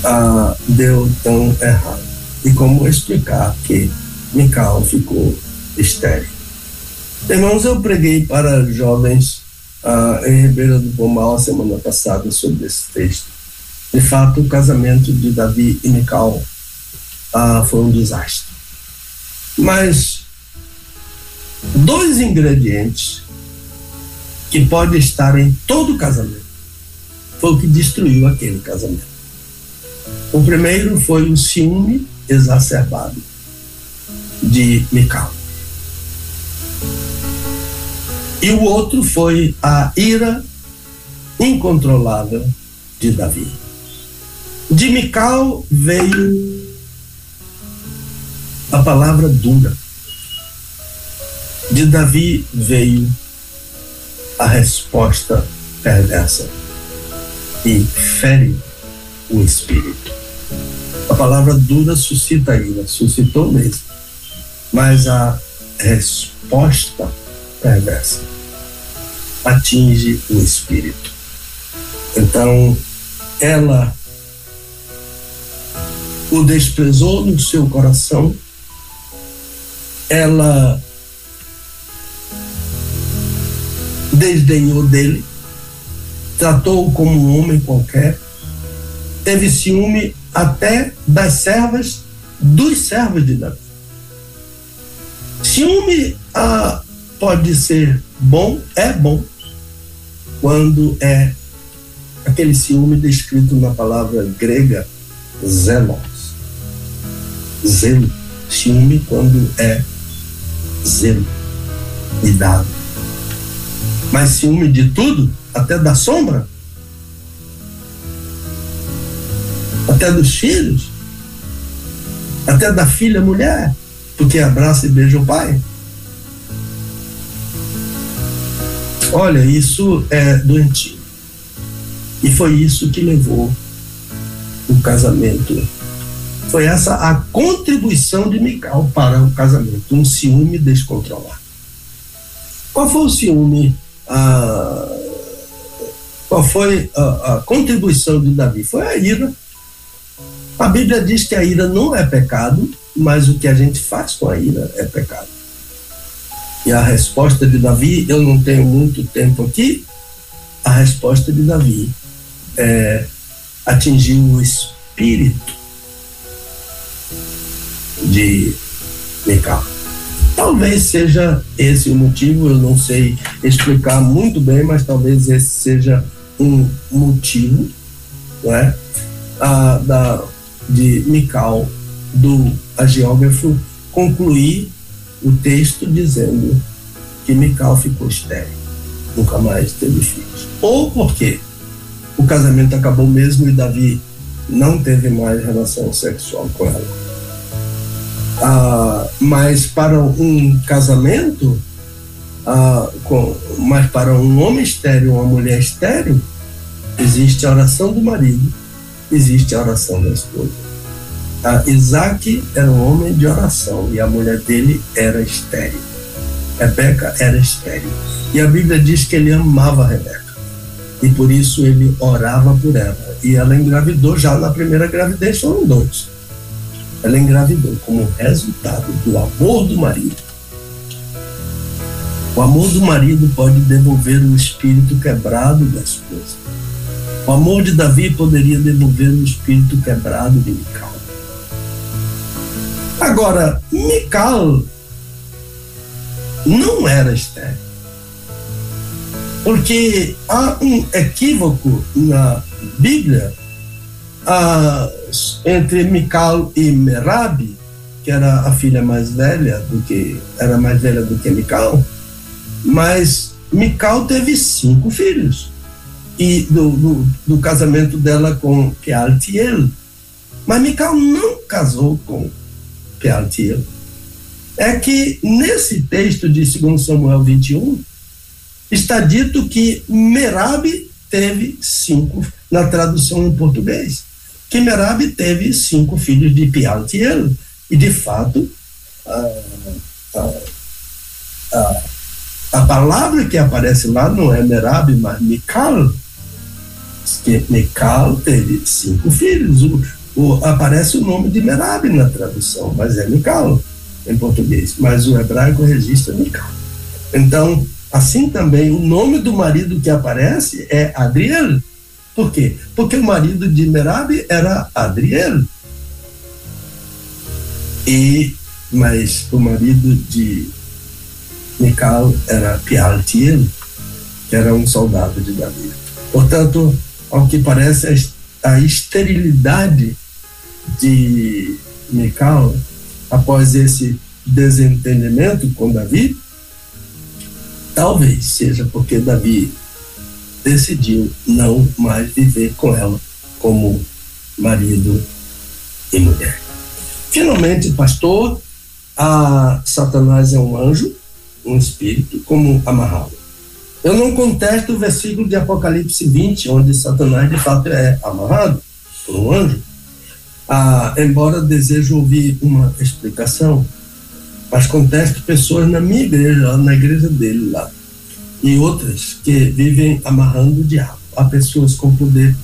ah, deu tão errado? E como explicar que Mical ficou estéril? Irmãos, eu preguei para jovens ah, em Ribeira do Pomal a semana passada sobre esse texto. De fato, o casamento de Davi e Mical ah, foi um desastre. Mas dois ingredientes que podem estar em todo casamento. Foi o que destruiu aquele casamento. O primeiro foi o ciúme exacerbado de Mical. E o outro foi a ira incontrolável de Davi. De Mical veio a palavra dura de Davi veio a resposta perversa e fere o espírito. A palavra dura suscita ira, suscitou mesmo, mas a resposta perversa atinge o espírito. Então, ela o desprezou no seu coração, ela desdenhou dele, tratou-o como um homem qualquer, teve ciúme até das servas dos servos de Davi. Ciúme ah, pode ser bom, é bom, quando é aquele ciúme descrito na palavra grega zelos. Zelo. Ciúme quando é zelo e dado. Mas ciúme de tudo, até da sombra, até dos filhos, até da filha mulher, porque abraça e beija o pai. Olha, isso é doentio. E foi isso que levou o casamento. Foi essa a contribuição de Mical para o casamento, um ciúme descontrolado. Qual foi o ciúme? Ah, qual foi a, a contribuição de Davi? Foi a ira. A Bíblia diz que a ira não é pecado, mas o que a gente faz com a ira é pecado. E a resposta de Davi, eu não tenho muito tempo aqui, a resposta de Davi é, atingiu o espírito de Mical. Talvez seja esse o motivo, eu não sei explicar muito bem, mas talvez esse seja um motivo não é? a, da, de Mical, do agiógrafo, concluir o texto dizendo que Mical ficou estéril, nunca mais teve filhos. Ou porque o casamento acabou mesmo e Davi não teve mais relação sexual com ela. Ah, mas para um casamento, ah, com, mas para um homem estéreo, uma mulher estéreo, existe a oração do marido, existe a oração da esposa. Ah, Isaac era um homem de oração e a mulher dele era estéreo. Rebeca era estéreo. E a Bíblia diz que ele amava Rebeca. E por isso ele orava por ela. E ela engravidou já na primeira gravidez, foram dois. Ela engravidou como resultado do amor do marido. O amor do marido pode devolver o espírito quebrado da esposa. O amor de Davi poderia devolver o espírito quebrado de Mical. Agora, Mical não era estéril. Porque há um equívoco na Bíblia ah, entre Mical e Merab, que era a filha mais velha do que era mais velha do que Mical, mas Mical teve cinco filhos. E do, do, do casamento dela com Pealtiel. Mas Mical não casou com Pealtiel, é que nesse texto de 2 Samuel 21, está dito que Merab teve cinco, na tradução em português, que Merab teve cinco filhos de Pealtiel, e de fato, a, a, a, a, palavra que aparece lá não é Merab, mas Mical, que Mical teve cinco filhos, o, aparece o nome de Merab na tradução, mas é Mical em português, mas o hebraico registra Mical. Então, assim também, o nome do marido que aparece é Adriel. Por quê? Porque o marido de Merab era Adriel. E, mas o marido de Mical era Pialtiel, que era um soldado de Davi. Portanto, ao que parece, a esterilidade de Mical, após esse desentendimento com Davi, talvez seja porque Davi decidiu não mais viver com ela como marido e mulher. Finalmente, pastor, a Satanás é um anjo, um espírito, como amarrá-lo. Eu não contesto o versículo de Apocalipse 20, onde Satanás de fato é amarrado por um anjo ah, embora desejo ouvir uma explicação, mas contesto pessoas na minha igreja, na igreja dele lá, e outras que vivem amarrando o diabo. Há pessoas com poder,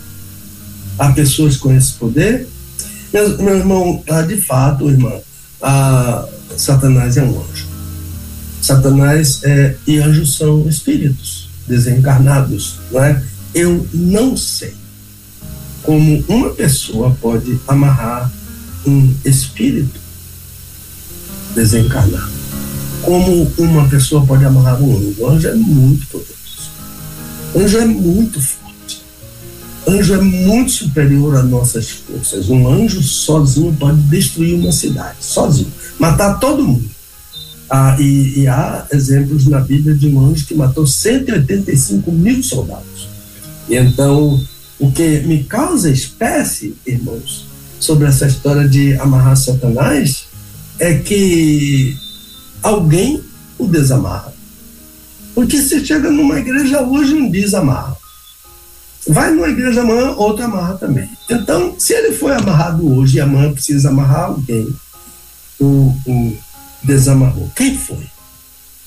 há pessoas com esse poder. Meu, meu irmão, ah, de fato, irmã, ah, Satanás é um anjo. Satanás é, e anjos são espíritos desencarnados, não é? Eu não sei como uma pessoa pode amarrar um espírito desencarnado. Como uma pessoa pode amarrar um anjo. O anjo é muito poderoso. O anjo é muito forte. Anjo é muito superior às nossas forças. Um anjo sozinho pode destruir uma cidade, sozinho, matar todo mundo. Ah, e, e, há exemplos na Bíblia de um anjo que matou 185 mil soldados. E então, o que me causa espécie, irmãos, sobre essa história de amarrar Satanás é que alguém o desamarra. Porque você chega numa igreja hoje um desamarra. Vai numa igreja amanhã, outra amarra também. Então, se ele foi amarrado hoje e amanhã precisa amarrar alguém, o, o desamarrou. Quem foi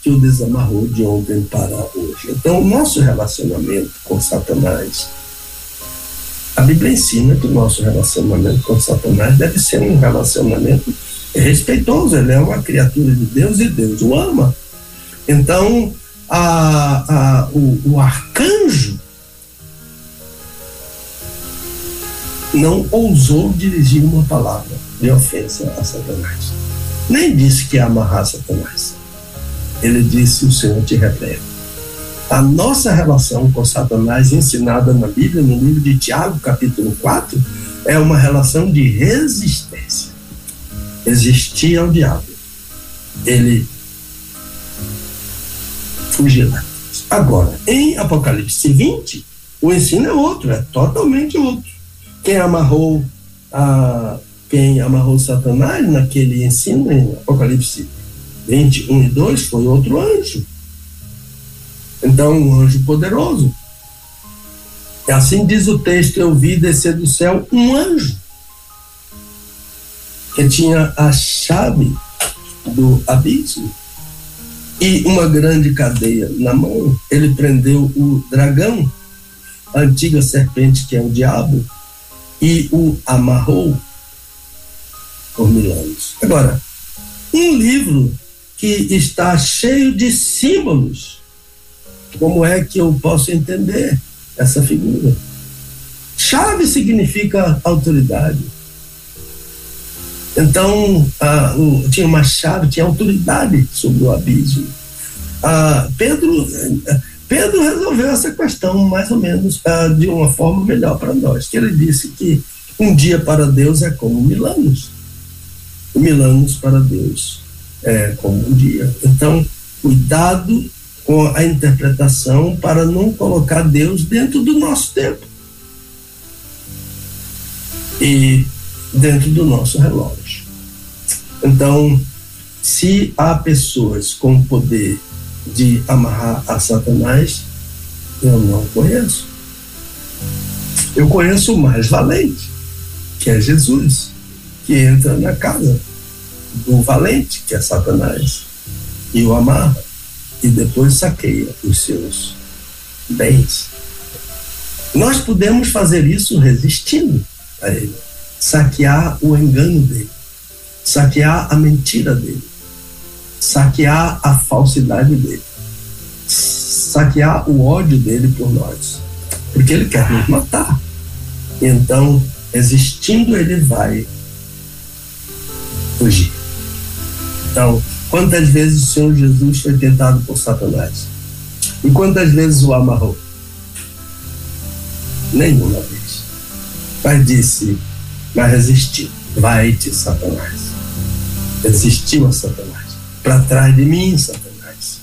que o desamarrou de ontem para hoje? Então, o nosso relacionamento com Satanás, a Bíblia ensina que o nosso relacionamento com Satanás deve ser um relacionamento respeitoso. Ele é uma criatura de Deus e Deus o ama. Então, a, a, o, o arcanjo não ousou dirigir uma palavra de ofensa a Satanás nem disse que ia amarrar Satanás. Ele disse: O Senhor te repreende. A nossa relação com Satanás, ensinada na Bíblia, no livro de Tiago, capítulo 4, é uma relação de resistência. Existia ao diabo. Ele fugirá. Agora, em Apocalipse 20, o ensino é outro, é totalmente outro. Quem amarrou a quem amarrou Satanás naquele ensino em Apocalipse 21 e 2 foi outro anjo. Então, um anjo poderoso. E assim diz o texto: Eu vi descer do céu um anjo que tinha a chave do abismo e uma grande cadeia na mão. Ele prendeu o dragão, a antiga serpente que é o diabo, e o amarrou por mil anos. Agora, um livro que está cheio de símbolos, como é que eu posso entender essa figura? Chave significa autoridade. Então, ah, o, tinha uma chave, tinha autoridade sobre o abismo. Ah, Pedro, Pedro resolveu essa questão mais ou menos ah, de uma forma melhor para nós, que ele disse que um dia para Deus é como mil anos mil anos para Deus é, como um dia. Então, cuidado com a interpretação para não colocar Deus dentro do nosso tempo e dentro do nosso relógio. Então, se há pessoas com poder de amarrar a Satanás, eu não conheço. Eu conheço o mais valente, que é Jesus que entra na casa do valente, que é Satanás, e o amarra, e depois saqueia os seus bens. Nós podemos fazer isso resistindo a ele, saquear o engano dele, saquear a mentira dele, saquear a falsidade dele, saquear o ódio dele por nós, porque ele quer nos matar. Então, existindo, ele vai fugir. Então, quantas vezes o Senhor Jesus foi tentado por Satanás? E quantas vezes o amarrou? Nenhuma vez. Mas disse, mas resistiu. Vai-te, Satanás. Resistiu a Satanás. Para trás de mim, Satanás.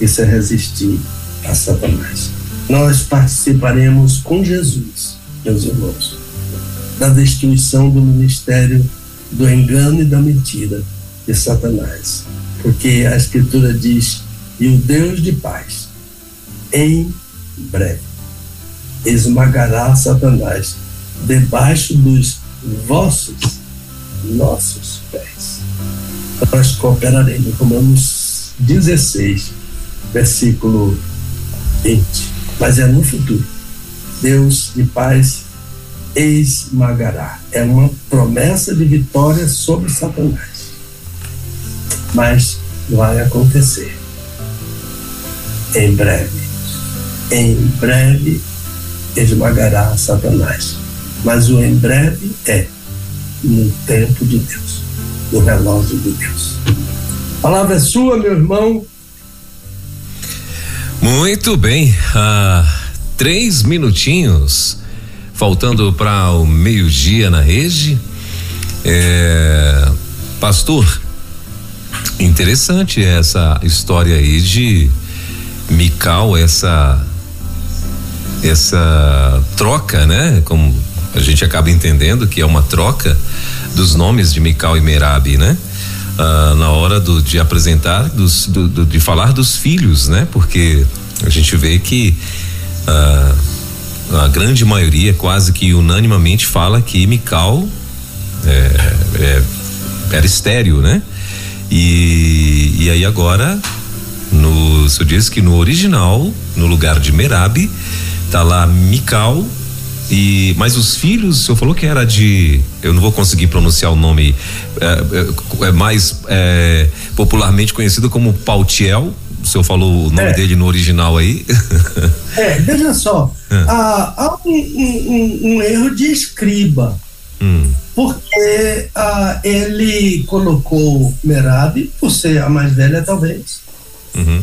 Isso é resistir a Satanás. Nós participaremos com Jesus, meus irmãos, da destruição do ministério do engano e da mentira de Satanás. Porque a Escritura diz: e o Deus de paz, em breve, esmagará Satanás debaixo dos vossos, nossos pés. Nós cooperaremos, Romanos 16, versículo 20. Mas é no futuro. Deus de paz esmagará. É uma promessa de vitória sobre Satanás. Mas vai acontecer. Em breve. Em breve esmagará Satanás. Mas o em breve é no tempo de Deus, no relógio de Deus. A palavra é sua, meu irmão. Muito bem. Ah, três minutinhos faltando para o meio-dia na rede. É, pastor, interessante essa história aí de Mical, essa essa troca, né? Como a gente acaba entendendo que é uma troca dos nomes de Mical e Merabi, né? Ah, na hora do, de apresentar, dos, do, do, de falar dos filhos, né? Porque a gente vê que ah, a grande maioria, quase que unanimamente, fala que Mical é, é, era estéreo, né? E, e aí agora, no, diz que no original, no lugar de Merabi, tá lá Mical e mas os filhos, o senhor falou que era de, eu não vou conseguir pronunciar o nome, é, é, é mais é, popularmente conhecido como Pautiel. O senhor falou o nome é. dele no original aí? É, veja só, é. há, há um, um, um, erro de escriba, hum. porque ah, ele colocou Merab, por ser a mais velha talvez, uhum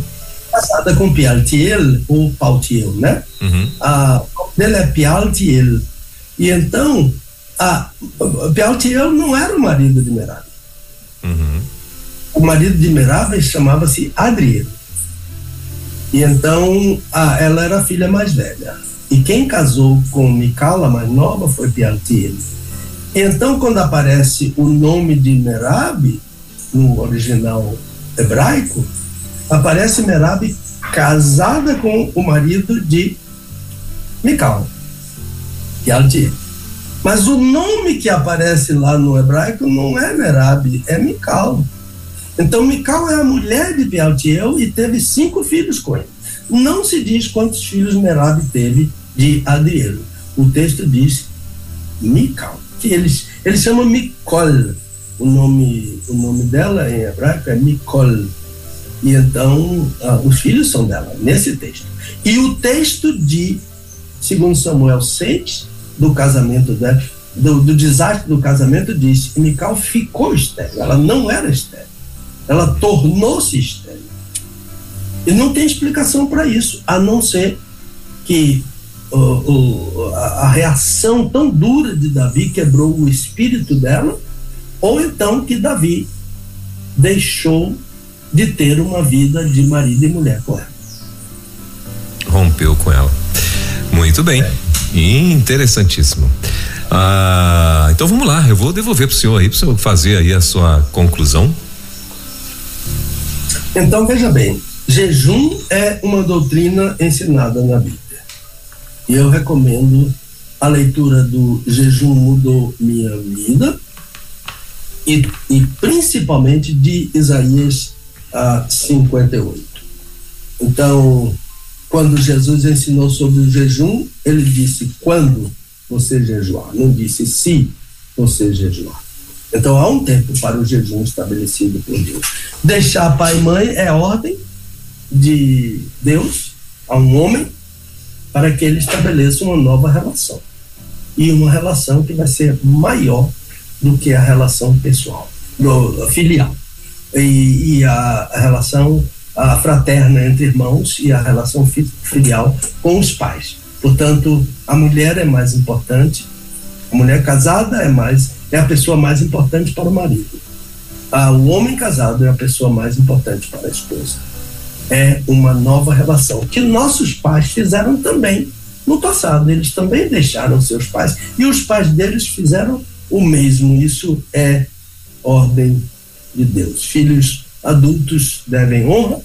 casada com Pialtiel, ou Pautiel, né? Uhum. A dele é Pialtiel. E então, a, Pialtiel não era o marido de Merab. Uhum. O marido de Merab chamava-se Adriel. E então, a, ela era a filha mais velha. E quem casou com Micala, mais nova, foi Pialtiel. Então, quando aparece o nome de Merab, no original hebraico, aparece Merab casada com o marido de Mical, Yalti. Mas o nome que aparece lá no hebraico não é Merab, é Mical. Então Mical é a mulher de Bealtiel e teve cinco filhos com ele. Não se diz quantos filhos Merab teve de Adriel. O texto diz Mical, que eles, eles chamam Mikol. O nome, o nome dela em hebraico é Mikol e então ah, os filhos são dela, nesse texto. E o texto de, segundo Samuel 6, do casamento dela, do, do desastre do casamento, diz que Mical ficou estéril. Ela não era estéril. Ela tornou-se estéril. E não tem explicação para isso, a não ser que uh, uh, a, a reação tão dura de Davi quebrou o espírito dela, ou então que Davi deixou de ter uma vida de marido e mulher com ela. Rompeu com ela. Muito bem. É. Interessantíssimo. Ah, então vamos lá, eu vou devolver para o senhor aí, para o senhor fazer aí a sua conclusão. Então veja bem, jejum é uma doutrina ensinada na Bíblia. E eu recomendo a leitura do Jejum Mudou Minha Vida e, e principalmente de Isaías a 58. Então, quando Jesus ensinou sobre o jejum, ele disse quando você jejuar, não disse se você jejuar. Então há um tempo para o jejum estabelecido por Deus. Deixar pai e mãe é ordem de Deus a um homem para que ele estabeleça uma nova relação. E uma relação que vai ser maior do que a relação pessoal, filial e, e a, relação a fraterna entre irmãos e a relação filial com os pais. Portanto, a mulher é mais importante, a mulher casada é mais é a pessoa mais importante para o marido. Ah, o homem casado é a pessoa mais importante para a esposa. É uma nova relação que nossos pais fizeram também no passado. Eles também deixaram seus pais e os pais deles fizeram o mesmo. Isso é ordem de Deus. Filhos adultos devem honra,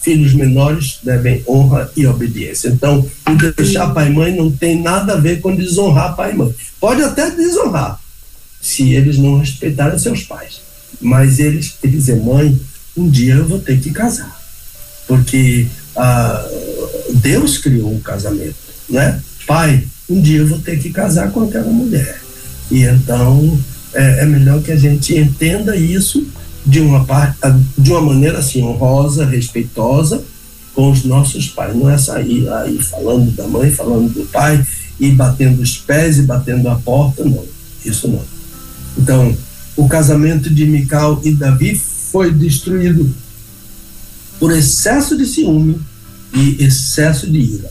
filhos menores devem honra e obediência. Então, o deixar pai e mãe não tem nada a ver com desonrar pai e mãe. Pode até desonrar, se eles não respeitarem seus pais. Mas eles, dizer, mãe, um dia eu vou ter que casar. Porque ah, Deus criou o um casamento, né? Pai, um dia eu vou ter que casar com aquela mulher. E então é, é melhor que a gente entenda isso de uma parte, de uma maneira assim honrosa, respeitosa com os nossos pais. Não é sair aí falando da mãe, falando do pai e batendo os pés e batendo a porta, não. Isso não. Então, o casamento de Mical e Davi foi destruído por excesso de ciúme e excesso de ira.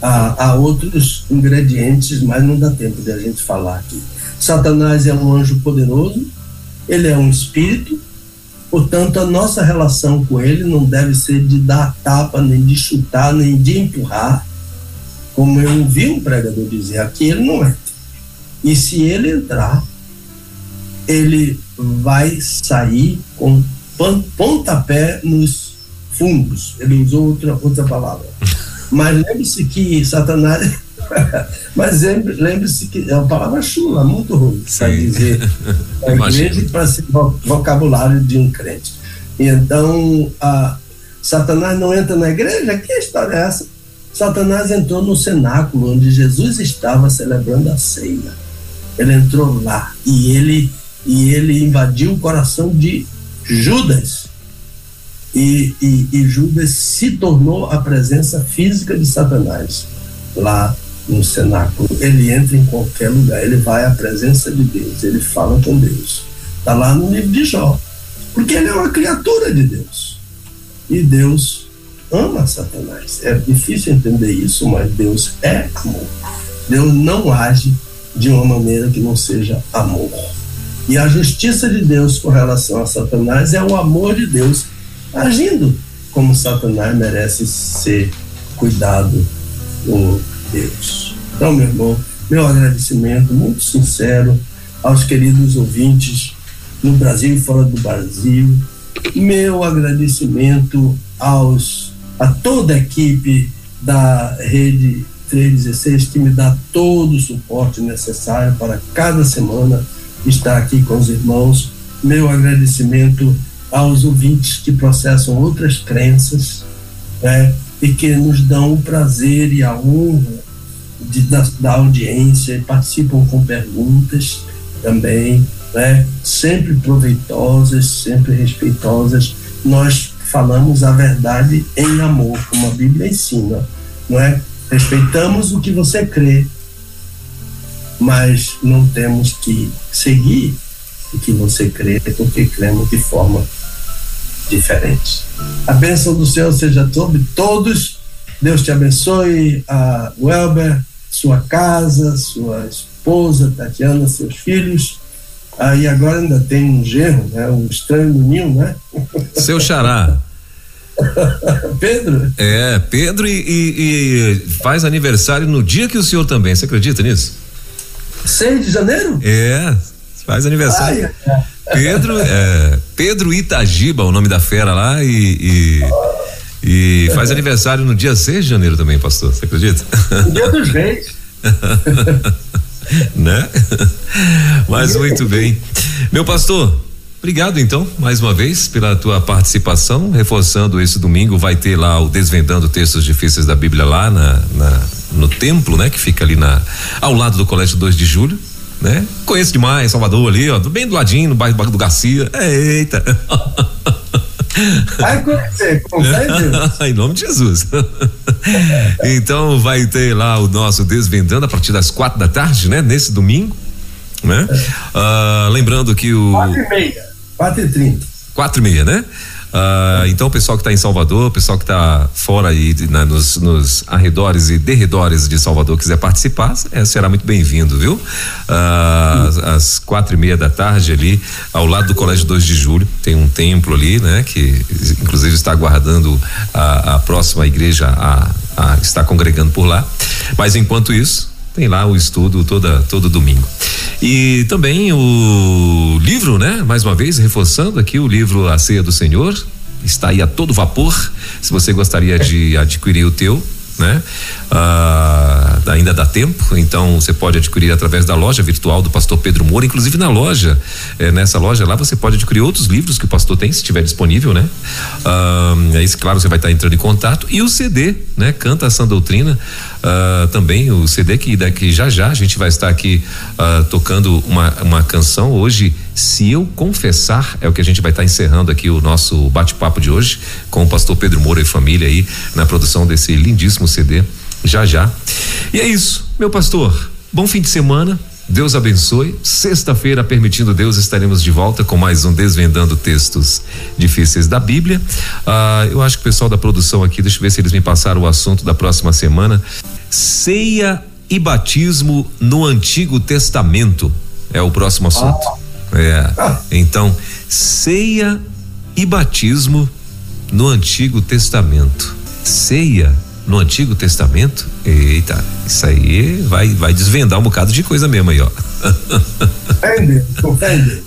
há, há outros ingredientes, mas não dá tempo de a gente falar aqui. Satanás é um anjo poderoso, ele é um espírito, portanto, a nossa relação com ele não deve ser de dar tapa, nem de chutar, nem de empurrar, como eu ouvi um pregador dizer, aqui ele não entra. E se ele entrar, ele vai sair com pontapé nos fundos. Ele usou outra, outra palavra. Mas lembre-se que Satanás. mas lembre-se que é uma palavra chula, muito ruim para dizer a igreja para ser vocabulário de um crente. Então, a, Satanás não entra na igreja? Que história é essa? Satanás entrou no cenáculo onde Jesus estava celebrando a ceia. Ele entrou lá e ele e ele invadiu o coração de Judas. E, e, e, Judas se tornou a presença física de Satanás lá no cenáculo. Ele entra em qualquer lugar, ele vai à presença de Deus, ele fala com Deus. Está lá no livro de Jó. Porque ele é uma criatura de Deus. E Deus ama Satanás. É difícil entender isso, mas Deus é amor. Deus não age de uma maneira que não seja amor. E a justiça de Deus com relação a Satanás é o amor de Deus agindo como Satanás merece ser cuidado por Deus. Então, meu irmão, meu agradecimento muito sincero aos queridos ouvintes no Brasil e fora do Brasil. Meu agradecimento aos a toda a equipe da rede 316 que me dá todo o suporte necessário para cada semana estar aqui com os irmãos. Meu agradecimento aos ouvintes que processam outras crenças né, e que nos dão o prazer e a honra de, da, da audiência participam com perguntas também, né, sempre proveitosas, sempre respeitosas. Nós falamos a verdade em amor, como a Bíblia ensina, não é? Respeitamos o que você crê, mas não temos que seguir o que você crê, porque cremos de forma diferente. A bênção do Senhor seja sobre todos. Deus te abençoe, a Welber, sua casa, sua esposa, Tatiana, seus filhos. Aí ah, agora ainda tem um genro, né? Um estranho no ninho, né? Seu xará. Pedro? É, Pedro e, e, e, faz aniversário no dia que o senhor também, você acredita nisso? 6 de janeiro? É, faz aniversário. Ai, Pedro, é, Pedro Itagiba, o nome da fera lá, e, e, e faz aniversário no dia 6 de janeiro também, pastor, você acredita? Dia dos reis. né? Mas muito bem. Meu pastor, Obrigado então, mais uma vez, pela tua participação. Reforçando esse domingo, vai ter lá o Desvendando Textos Difíceis da Bíblia lá na, na, no templo, né? Que fica ali na, ao lado do Colégio 2 de Julho. Né? Conheço demais Salvador ali, ó, bem do ladinho, no bairro do Garcia. Eita! Vai conhecer, em nome de Jesus. então vai ter lá o nosso Desvendando a partir das quatro da tarde, né? Nesse domingo, né? Uh, lembrando que o. Quatro e meia. 4 e 30 4 e meia, né? Uh, então, o pessoal que está em Salvador, o pessoal que está fora aí né, nos, nos, arredores e derredores de Salvador quiser participar, é, será muito bem-vindo, viu? Às quatro e meia da tarde ali, ao lado do Colégio 2 de Julho, tem um templo ali, né? Que inclusive está aguardando a, a próxima igreja a, a estar congregando por lá. Mas enquanto isso, tem lá o estudo toda todo domingo. E também o livro, né? Mais uma vez, reforçando aqui o livro A Ceia do Senhor, está aí a todo vapor. Se você gostaria de adquirir o teu, né? Ah, ainda dá tempo, então você pode adquirir através da loja virtual do pastor Pedro Moura, inclusive na loja, eh, nessa loja lá você pode adquirir outros livros que o pastor tem, se estiver disponível, né? Ah, aí, claro, você vai estar entrando em contato e o CD, né? Canta a Sã Doutrina, ah, também o CD que daqui já já a gente vai estar aqui ah, tocando uma, uma canção hoje, se eu confessar, é o que a gente vai estar encerrando aqui o nosso bate-papo de hoje com o pastor Pedro Moura e família aí na produção desse lindíssimo CD já já. E é isso, meu pastor. Bom fim de semana. Deus abençoe. Sexta-feira, permitindo Deus, estaremos de volta com mais um Desvendando Textos Difíceis da Bíblia. Ah, eu acho que o pessoal da produção aqui, deixa eu ver se eles me passaram o assunto da próxima semana. ceia e batismo no Antigo Testamento. É o próximo assunto. Ah. É. Então, ceia e batismo no Antigo Testamento. Ceia no Antigo Testamento? Eita, isso aí vai, vai desvendar um bocado de coisa mesmo aí, ó. Entende, entende.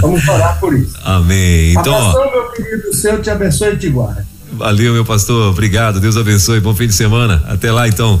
Vamos orar por isso. Amém. Então, Abração, ó, meu querido, o Senhor te abençoe e te guarde. Valeu, meu pastor. Obrigado. Deus abençoe. Bom fim de semana. Até lá, então.